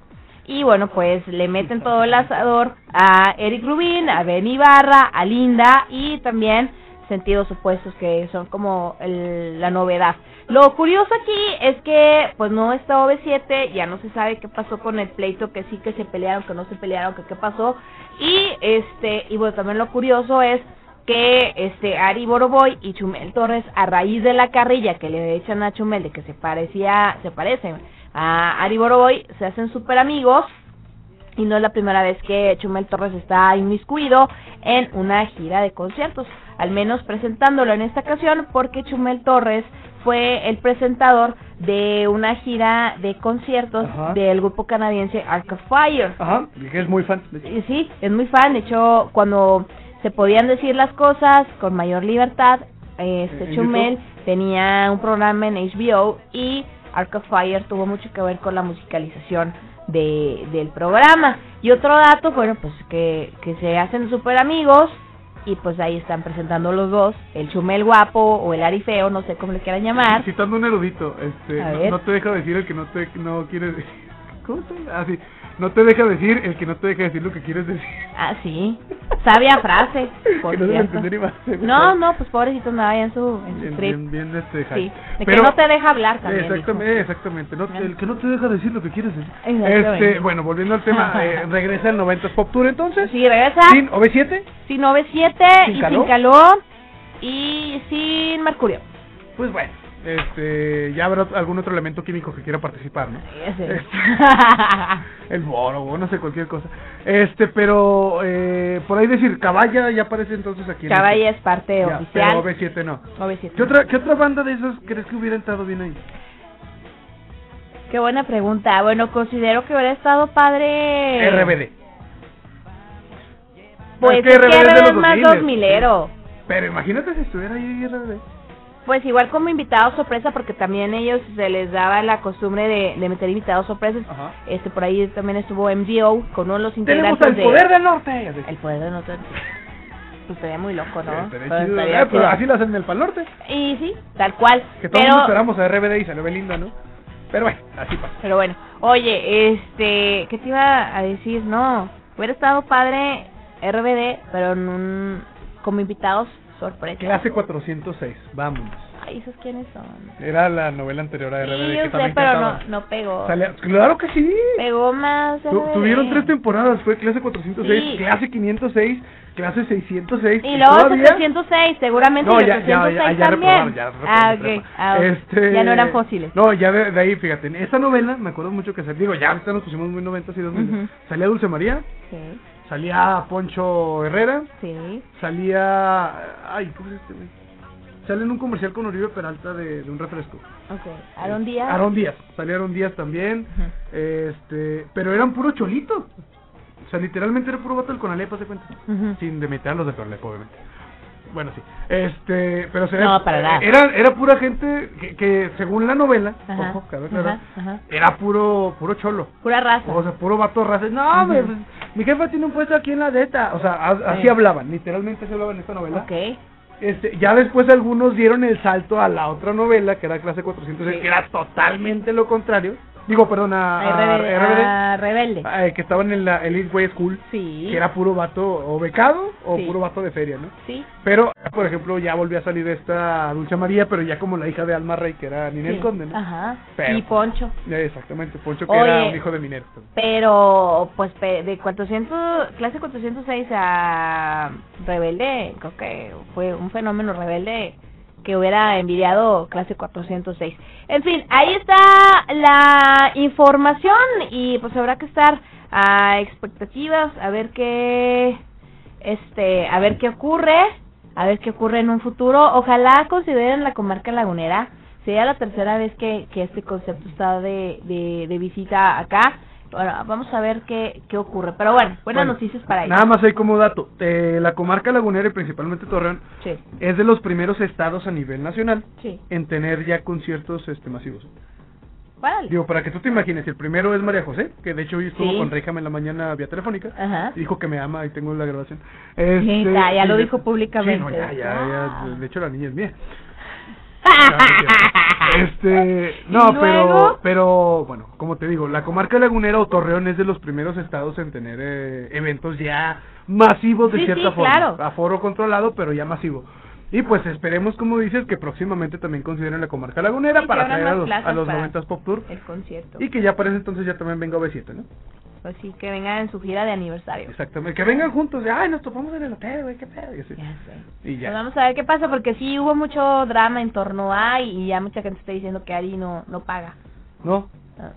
[SPEAKER 3] Y bueno, pues le meten todo el asador a Eric Rubin, a Ben Ibarra, a Linda y también sentidos opuestos que son como el- la novedad. Lo curioso aquí es que pues no está OV7, ya no se sabe qué pasó con el pleito, que sí que se pelearon, que no se pelearon, que qué pasó. Y este y bueno, también lo curioso es que este Ari Boroboy y Chumel Torres a raíz de la carrilla que le echan a Chumel de que se parecía se parecen a Ari Boroboy se hacen súper amigos y no es la primera vez que Chumel Torres está inmiscuido en una gira de conciertos, al menos presentándolo en esta ocasión porque Chumel Torres fue el presentador de una gira de conciertos
[SPEAKER 6] Ajá.
[SPEAKER 3] del grupo canadiense Arc of Fire.
[SPEAKER 6] Ajá, que es muy fan.
[SPEAKER 3] Y sí, es muy fan, de hecho, cuando se podían decir las cosas con mayor libertad, este
[SPEAKER 6] ¿En
[SPEAKER 3] Chumel
[SPEAKER 6] YouTube?
[SPEAKER 3] tenía un programa en HBO y Arc of Fire tuvo mucho que ver con la musicalización de, del programa. Y otro dato, bueno, pues que, que se hacen súper amigos y pues ahí están presentando los dos, el Chumel guapo o el Ari feo, no sé cómo le quieran llamar.
[SPEAKER 4] Citando un erudito, este, no, te deja decir el que no te no quiere decir. <laughs> ¿Cómo se Ah, sí. No te deja decir el que no te deja decir lo que quieres decir.
[SPEAKER 3] Ah, sí, sabia frase, por <laughs>
[SPEAKER 4] que no se y más.
[SPEAKER 3] No, no, pues pobrecito andaba ahí en su, en su
[SPEAKER 4] Bien,
[SPEAKER 3] trip.
[SPEAKER 4] bien, bien, este,
[SPEAKER 3] Sí, de que
[SPEAKER 4] Pero-
[SPEAKER 3] no te deja hablar también.
[SPEAKER 4] Exactamente, exactamente. No, el que no te deja decir lo que quieres decir. Este, bueno, volviendo al tema, eh, regresa el 90s Pop Tour entonces.
[SPEAKER 3] Sí, regresa
[SPEAKER 4] Sin OV7,
[SPEAKER 3] sin OV7
[SPEAKER 4] ¿Sin
[SPEAKER 3] y
[SPEAKER 4] calor?
[SPEAKER 3] sin calor y sin mercurio.
[SPEAKER 4] pues bueno, este, ya habrá algún otro elemento químico que quiera participar, ¿no?
[SPEAKER 3] Ese. <laughs>
[SPEAKER 4] El boro, no sé, cualquier cosa. Este, pero eh, por ahí decir, Caballa ya aparece entonces aquí. en
[SPEAKER 3] Caballa
[SPEAKER 4] este-
[SPEAKER 3] es parte
[SPEAKER 4] Ya,
[SPEAKER 3] oficial.
[SPEAKER 4] Pero OV7 no.
[SPEAKER 3] OV7.
[SPEAKER 4] ¿Qué otra, ¿Qué otra banda de esas crees que hubiera entrado bien ahí?
[SPEAKER 3] Qué buena pregunta. Bueno, considero que hubiera estado padre.
[SPEAKER 4] RBD.
[SPEAKER 3] Pues
[SPEAKER 4] Es que
[SPEAKER 3] que
[SPEAKER 4] RBD es de
[SPEAKER 3] RBD es más
[SPEAKER 4] 2000,
[SPEAKER 3] dos milero.
[SPEAKER 4] Pero imagínate si estuviera ahí RBD.
[SPEAKER 3] Pues igual como invitado sorpresa, porque también ellos se les daba la costumbre de, de meter invitados sorpresas.
[SPEAKER 4] Ajá.
[SPEAKER 3] Este por ahí también estuvo MDO con uno de los integrantes
[SPEAKER 4] el
[SPEAKER 3] de
[SPEAKER 4] poder del norte.
[SPEAKER 3] el poder de nosotros. Pues estaría muy loco, ¿no? Pero estaría
[SPEAKER 4] así lo hacen en el Pal Norte.
[SPEAKER 3] Y sí, tal cual.
[SPEAKER 4] Que todos
[SPEAKER 3] pero,
[SPEAKER 4] esperamos a RBD y salió Belinda, ¿no? Pero bueno, así pasa.
[SPEAKER 3] pero bueno, oye, este, ¿qué te iba a decir? No, hubiera estado padre RBD, pero en un, como invitados sorpresa.
[SPEAKER 4] Clase 406, vámonos.
[SPEAKER 3] Ay, ¿esos quiénes son?
[SPEAKER 4] Era la novela anterior a RBD
[SPEAKER 3] Sí,
[SPEAKER 4] que
[SPEAKER 3] yo sé,
[SPEAKER 4] también
[SPEAKER 3] pero no, no pegó.
[SPEAKER 4] Salía- claro que sí.
[SPEAKER 3] Pegó más.
[SPEAKER 4] Tu- tuvieron tres temporadas, fue clase 406,
[SPEAKER 3] Sí.
[SPEAKER 4] clase 506, clase 606.
[SPEAKER 3] Y luego
[SPEAKER 4] todavía-
[SPEAKER 3] 706, seguramente
[SPEAKER 4] No,
[SPEAKER 3] y
[SPEAKER 4] ya,
[SPEAKER 3] 806
[SPEAKER 4] ya, ya, ya
[SPEAKER 3] también.
[SPEAKER 4] ya
[SPEAKER 3] ah,
[SPEAKER 4] reprobaron.
[SPEAKER 3] ok. Ah.
[SPEAKER 4] Este,
[SPEAKER 3] Ya no eran fósiles.
[SPEAKER 4] No, ya de, de ahí, fíjate, en esa novela, me acuerdo mucho que salía, digo, ya ahorita nos pusimos muy 90 y 2000.
[SPEAKER 3] Ujú.
[SPEAKER 4] Salía Dulce María,
[SPEAKER 3] Sí,
[SPEAKER 4] salía Poncho Herrera,
[SPEAKER 3] sí.
[SPEAKER 4] salía... Ay, ¿cómo es este güey? Sale en un comercial con Oribe Peralta de, de un refresco.
[SPEAKER 3] Ok. Aaron Díaz.
[SPEAKER 4] Aaron Díaz, salía Aaron Díaz también, este, pero eran puro cholito. O sea, literalmente era puro vato del Conalep, de cuenta. Sin demeter a los de Conalep, obviamente. Bueno, sí. Este, pero se
[SPEAKER 3] No, para nada.
[SPEAKER 4] Era, era pura gente que, que según la novela,
[SPEAKER 3] Ajá,
[SPEAKER 4] ojo, cabe aclarar,
[SPEAKER 3] ajá, ajá.
[SPEAKER 4] era puro, puro cholo.
[SPEAKER 3] Pura raza.
[SPEAKER 4] O sea, puro vato raza. No, me- mi jefa tiene un puesto aquí en la DETA. O sea, a- así
[SPEAKER 3] Sí.
[SPEAKER 4] hablaban, literalmente se hablaba en esta novela.
[SPEAKER 3] Ok.
[SPEAKER 4] Este, ya después algunos dieron el salto a la otra novela, que era Clase 406,
[SPEAKER 3] Sí.
[SPEAKER 4] que era totalmente lo contrario. Digo, perdón, a, a
[SPEAKER 3] RBD.
[SPEAKER 4] RBD,
[SPEAKER 3] ah, rebelde.
[SPEAKER 4] eh, que estaban en la Elite Way School,
[SPEAKER 3] Sí.
[SPEAKER 4] que era puro vato o becado o
[SPEAKER 3] Sí.
[SPEAKER 4] puro vato de feria, ¿no?
[SPEAKER 3] Sí.
[SPEAKER 4] Pero, por ejemplo, ya volvió a salir esta Dulce María, pero ya como la hija de Alma Rey, que era Ninel
[SPEAKER 3] sí.
[SPEAKER 4] Conde, ¿no?
[SPEAKER 3] Ajá.
[SPEAKER 4] Pero-
[SPEAKER 3] Y Poncho.
[SPEAKER 4] Eh, Exactamente, Poncho, que
[SPEAKER 3] Oye.
[SPEAKER 4] era un hijo de minero.
[SPEAKER 3] Pero, pues, de 400, clase 406 a Rebelde, creo que fue un fenómeno rebelde que hubiera envidiado clase 406. En fin, ahí está la información y pues habrá que estar a expectativas, a ver qué, este, a ver qué ocurre, a ver qué ocurre en un futuro. Ojalá consideren la comarca lagunera. Sería la tercera vez que, que este concepto está de, de, de visita acá. Bueno, vamos a ver qué, qué ocurre. Pero bueno, buenas
[SPEAKER 4] Bueno,
[SPEAKER 3] noticias para ellos.
[SPEAKER 4] Nada más hay como dato, eh, la comarca lagunera y principalmente Torreón
[SPEAKER 3] Sí,
[SPEAKER 4] es de los primeros estados a nivel nacional
[SPEAKER 3] sí.
[SPEAKER 4] en tener ya conciertos este masivos.
[SPEAKER 3] Vale.
[SPEAKER 4] Digo, para que tú te imagines, el primero es María José, que de hecho hoy estuvo
[SPEAKER 3] Sí.
[SPEAKER 4] con Réjame en la mañana vía telefónica.
[SPEAKER 3] Ajá.
[SPEAKER 4] Dijo que me ama y tengo la grabación. Este,
[SPEAKER 3] ya, lo dijo públicamente.
[SPEAKER 4] Sí, no, ya, ya, ya,
[SPEAKER 3] Ah.
[SPEAKER 4] de hecho la niña es mía. Este, <laughs> no, pero, pero, bueno, como te digo, la comarca lagunera o Torreón es de los primeros estados en tener eh, eventos ya masivos de
[SPEAKER 3] Sí,
[SPEAKER 4] cierta
[SPEAKER 3] sí,
[SPEAKER 4] forma.
[SPEAKER 3] claro.
[SPEAKER 4] Aforo controlado, pero ya masivo. Y pues esperemos, como dices, que próximamente también consideren la comarca lagunera
[SPEAKER 3] Sí,
[SPEAKER 4] para traer a los, a los
[SPEAKER 3] para
[SPEAKER 4] 90s Pop Tour.
[SPEAKER 3] El concierto.
[SPEAKER 4] Y que ya para ese entonces ya también venga B7, ¿no?
[SPEAKER 3] Pues sí, que vengan en su gira de aniversario.
[SPEAKER 4] Exactamente. Que vengan juntos. de, Ay, nos topamos en el hotel, güey, qué pedo. Y así.
[SPEAKER 3] Ya sé.
[SPEAKER 4] Y
[SPEAKER 3] Pues
[SPEAKER 4] ya.
[SPEAKER 3] vamos a ver qué pasa, porque sí hubo mucho drama en torno a y ya mucha gente está diciendo que Ari no, no paga.
[SPEAKER 4] ¿No?
[SPEAKER 3] Ah.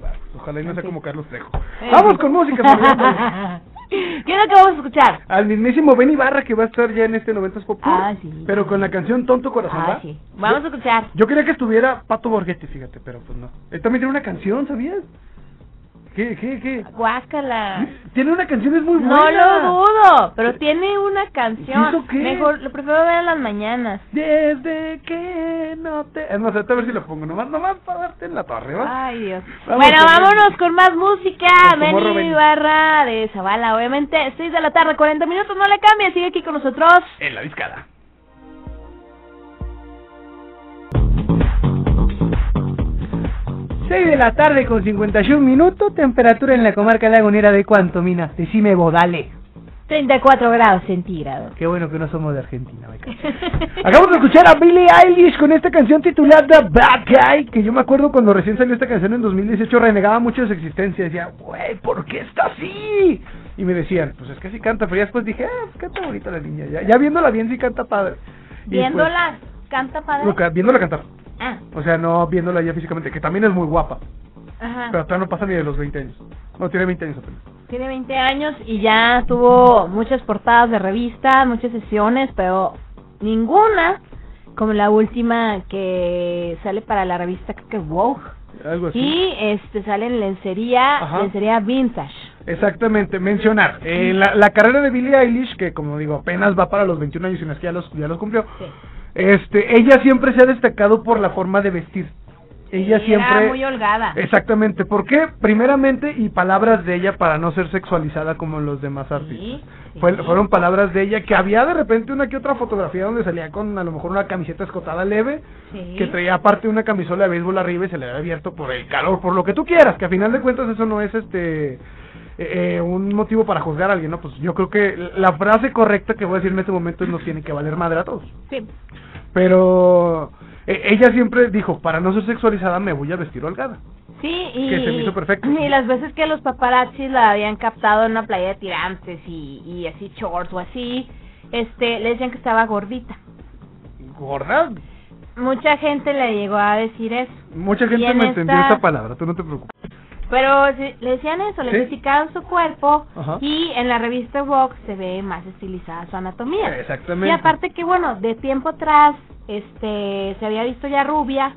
[SPEAKER 4] Pues, Ojalá y no sea como Carlos Trejo.
[SPEAKER 3] Eh.
[SPEAKER 4] Vamos con música. <laughs>
[SPEAKER 3] ¿Qué es lo que vamos a escuchar?
[SPEAKER 4] Al mismísimo Benny Barra que va a estar ya en este 90s Pop Tour,
[SPEAKER 3] Ah, sí.
[SPEAKER 4] Pero con la canción Tonto Corazón,
[SPEAKER 3] Ah, sí. Vamos a escuchar.
[SPEAKER 4] Yo quería que estuviera Pato Borghetti, fíjate, pero pues no. Él también tiene una canción, ¿sabías? ¿Qué, qué, qué?
[SPEAKER 3] Guáscala.
[SPEAKER 4] Tiene una canción, es muy buena.
[SPEAKER 3] No lo dudo, pero tiene una canción.
[SPEAKER 4] ¿Eso qué?
[SPEAKER 3] Mejor, lo prefiero ver en las mañanas.
[SPEAKER 4] Desde que no te... Eh, no sé, a ver si lo pongo, nomás, nomás para darte en la torre, ¿va?
[SPEAKER 3] Ay, Dios.
[SPEAKER 4] Vamos
[SPEAKER 3] bueno, vámonos con más música. Benny Barra de Zavala, obviamente. 6 de la tarde, 40 minutos, no le cambies, sigue aquí con nosotros.
[SPEAKER 4] En la viscada.
[SPEAKER 7] 6 de la tarde con 51 minutos, temperatura en la comarca lagunera de cuánto, Mina? Decime vos, dale.
[SPEAKER 3] 34 grados centígrados.
[SPEAKER 7] Qué bueno que no somos de Argentina. Acabamos de escuchar a Billie Eilish con esta canción titulada Bad Guy, que yo me acuerdo cuando recién salió esta canción en 2018 renegaba mucho de su existencia, decía, güey, ¿por qué está así? Y me decían, pues es que sí canta, pero ya después dije, ah, pues canta bonita la niña, ya, ya viéndola bien sí canta padre.
[SPEAKER 3] ¿Viéndola canta padre?
[SPEAKER 4] Nunca, viéndola cantar.
[SPEAKER 3] Ah,
[SPEAKER 4] o sea, no viéndola ya físicamente, que también es muy guapa,
[SPEAKER 3] ajá.
[SPEAKER 4] pero todavía no pasa ni de los 20 años. No, tiene 20 años apenas.
[SPEAKER 3] Tiene 20 años y ya tuvo muchas portadas de revistas, muchas sesiones, pero ninguna como la última que sale para la revista creo que Vogue.
[SPEAKER 4] Algo así.
[SPEAKER 3] Y este sale en lencería,
[SPEAKER 4] Ajá.
[SPEAKER 3] lencería vintage.
[SPEAKER 4] Exactamente, mencionar. eh, la, la carrera de Billie Eilish, que como digo, apenas va para los 21 años y que ya los, ya los cumplió.
[SPEAKER 3] Sí.
[SPEAKER 4] Este, ella siempre se ha destacado por la forma de vestir. Ella
[SPEAKER 3] Sí,
[SPEAKER 4] siempre.
[SPEAKER 3] Era muy holgada.
[SPEAKER 4] Exactamente, ¿por qué? Primeramente, y palabras de ella para no ser sexualizada como los demás artistas.
[SPEAKER 3] Sí, sí.
[SPEAKER 4] Fue- fueron palabras de ella que había de repente una que otra fotografía donde salía con a lo mejor una camiseta escotada leve, que traía aparte una camisola de béisbol arriba y se le había abierto por el calor, por lo que tú quieras, que a final de cuentas eso no es este eh, eh, un motivo para juzgar a alguien, ¿no? Pues yo creo que la frase correcta que voy a decir en este momento es nos tiene que valer madre a todos.
[SPEAKER 3] Sí.
[SPEAKER 4] Pero eh, ella siempre dijo, para no ser sexualizada me voy a vestir holgada.
[SPEAKER 3] Sí, y,
[SPEAKER 4] Que se me hizo perfecto.
[SPEAKER 3] y las veces que los paparazzis la habían captado en una playa de tirantes y, y así shorts o así, este, le decían que estaba gordita.
[SPEAKER 4] ¿Gorda?
[SPEAKER 3] Mucha gente le llegó a decir eso.
[SPEAKER 4] Mucha gente
[SPEAKER 3] en
[SPEAKER 4] me entendió esa palabra, tú no te preocupes.
[SPEAKER 3] Pero le decían eso, le
[SPEAKER 4] ¿Sí?
[SPEAKER 3] su cuerpo
[SPEAKER 4] Ajá.
[SPEAKER 3] y en la revista Vogue se ve más estilizada su anatomía.
[SPEAKER 4] Exactamente.
[SPEAKER 3] Y aparte que bueno, de tiempo atrás este se había visto ya rubia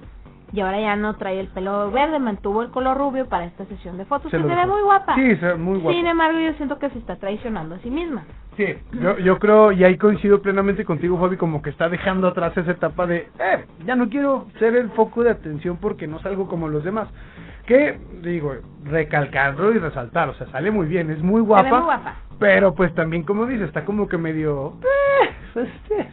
[SPEAKER 3] y ahora ya no trae el pelo verde, mantuvo el color rubio para esta sesión de fotos,
[SPEAKER 4] Se
[SPEAKER 3] que se ve muy guapa.
[SPEAKER 4] Sí, se ve muy guapa.
[SPEAKER 3] Sin embargo, yo siento que se está traicionando a sí misma.
[SPEAKER 4] Sí, yo, yo creo, y ahí coincido plenamente contigo, Fabi, como que está dejando atrás esa etapa de, eh, ya no quiero ser el foco de atención porque no salgo como los demás. Que, digo, recalcarlo y resaltar, o sea, sale muy bien, es muy guapa.
[SPEAKER 3] Muy guapa.
[SPEAKER 4] Pero pues también, como dice, está como que medio, eh, pues, eh,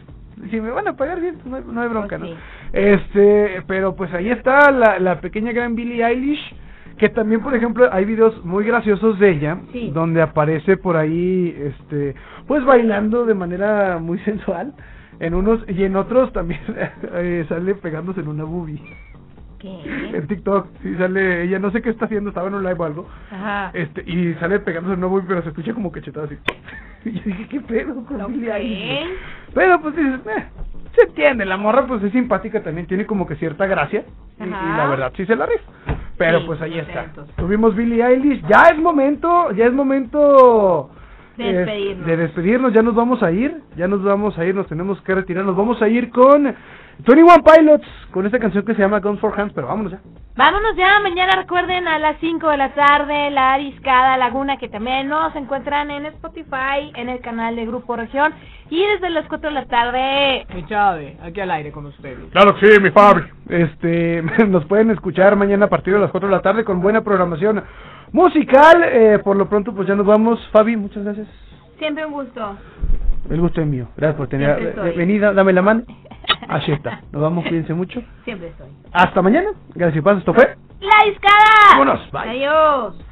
[SPEAKER 4] si me van a pagar bien, pues, no hay, no hay bronca,
[SPEAKER 3] Pues
[SPEAKER 4] ¿no? Este, pero pues ahí está la, la pequeña gran Billie Eilish, que también, por ejemplo, hay videos muy graciosos de ella,
[SPEAKER 3] Sí.
[SPEAKER 4] donde aparece por ahí, este, pues bailando de manera muy <laughs> sensual, en unos, y en otros también <laughs> eh, sale pegándose en una boobie.
[SPEAKER 3] ¿Qué?
[SPEAKER 4] En TikTok, sí sale, ella no sé qué está haciendo, estaba en un live o algo,
[SPEAKER 3] Ajá.
[SPEAKER 4] este, y sale pegándose una boobie, pero se escucha como cachetada así. <laughs> Y yo dije, ¿qué pedo con
[SPEAKER 3] Ok.
[SPEAKER 4] Billie Eilish? Pero pues dices, eh, se entiende, la morra pues es simpática también, tiene como que cierta gracia. Y, la verdad sí se la rifa. Pero
[SPEAKER 3] Sí,
[SPEAKER 4] pues ahí está. Tuvimos Billie Eilish, ya es momento, ya es momento
[SPEAKER 3] De
[SPEAKER 4] eh,
[SPEAKER 3] despedirnos.
[SPEAKER 4] de despedirnos, ya nos vamos a ir, ya nos vamos a ir, nos tenemos que retirar, nos vamos a ir con 21 Pilots, con esta canción que se llama Guns for Hands, pero vámonos ya.
[SPEAKER 3] Vámonos ya, mañana recuerden a las 5 de la tarde, La Ariscada Laguna, que también nos encuentran en Spotify, en el canal de Grupo Región, y desde las 4 de la tarde,
[SPEAKER 8] Mi chave, aquí al aire con ustedes.
[SPEAKER 4] Claro que sí, mi Fabi. Este, <laughs> nos pueden escuchar mañana a partir de las 4 de la tarde con buena programación musical. Eh, por lo pronto, pues ya nos vamos. Fabi, muchas gracias.
[SPEAKER 3] siempre un gusto.
[SPEAKER 4] El gusto es mío. Gracias por tener venida. Dame la mano. <laughs> Así está. Nos vamos, cuídense mucho.
[SPEAKER 3] Siempre estoy.
[SPEAKER 4] Hasta mañana. Gracias y paz. Esto fue.
[SPEAKER 3] La Ariscada.
[SPEAKER 4] Vámonos, bye.
[SPEAKER 3] Adiós.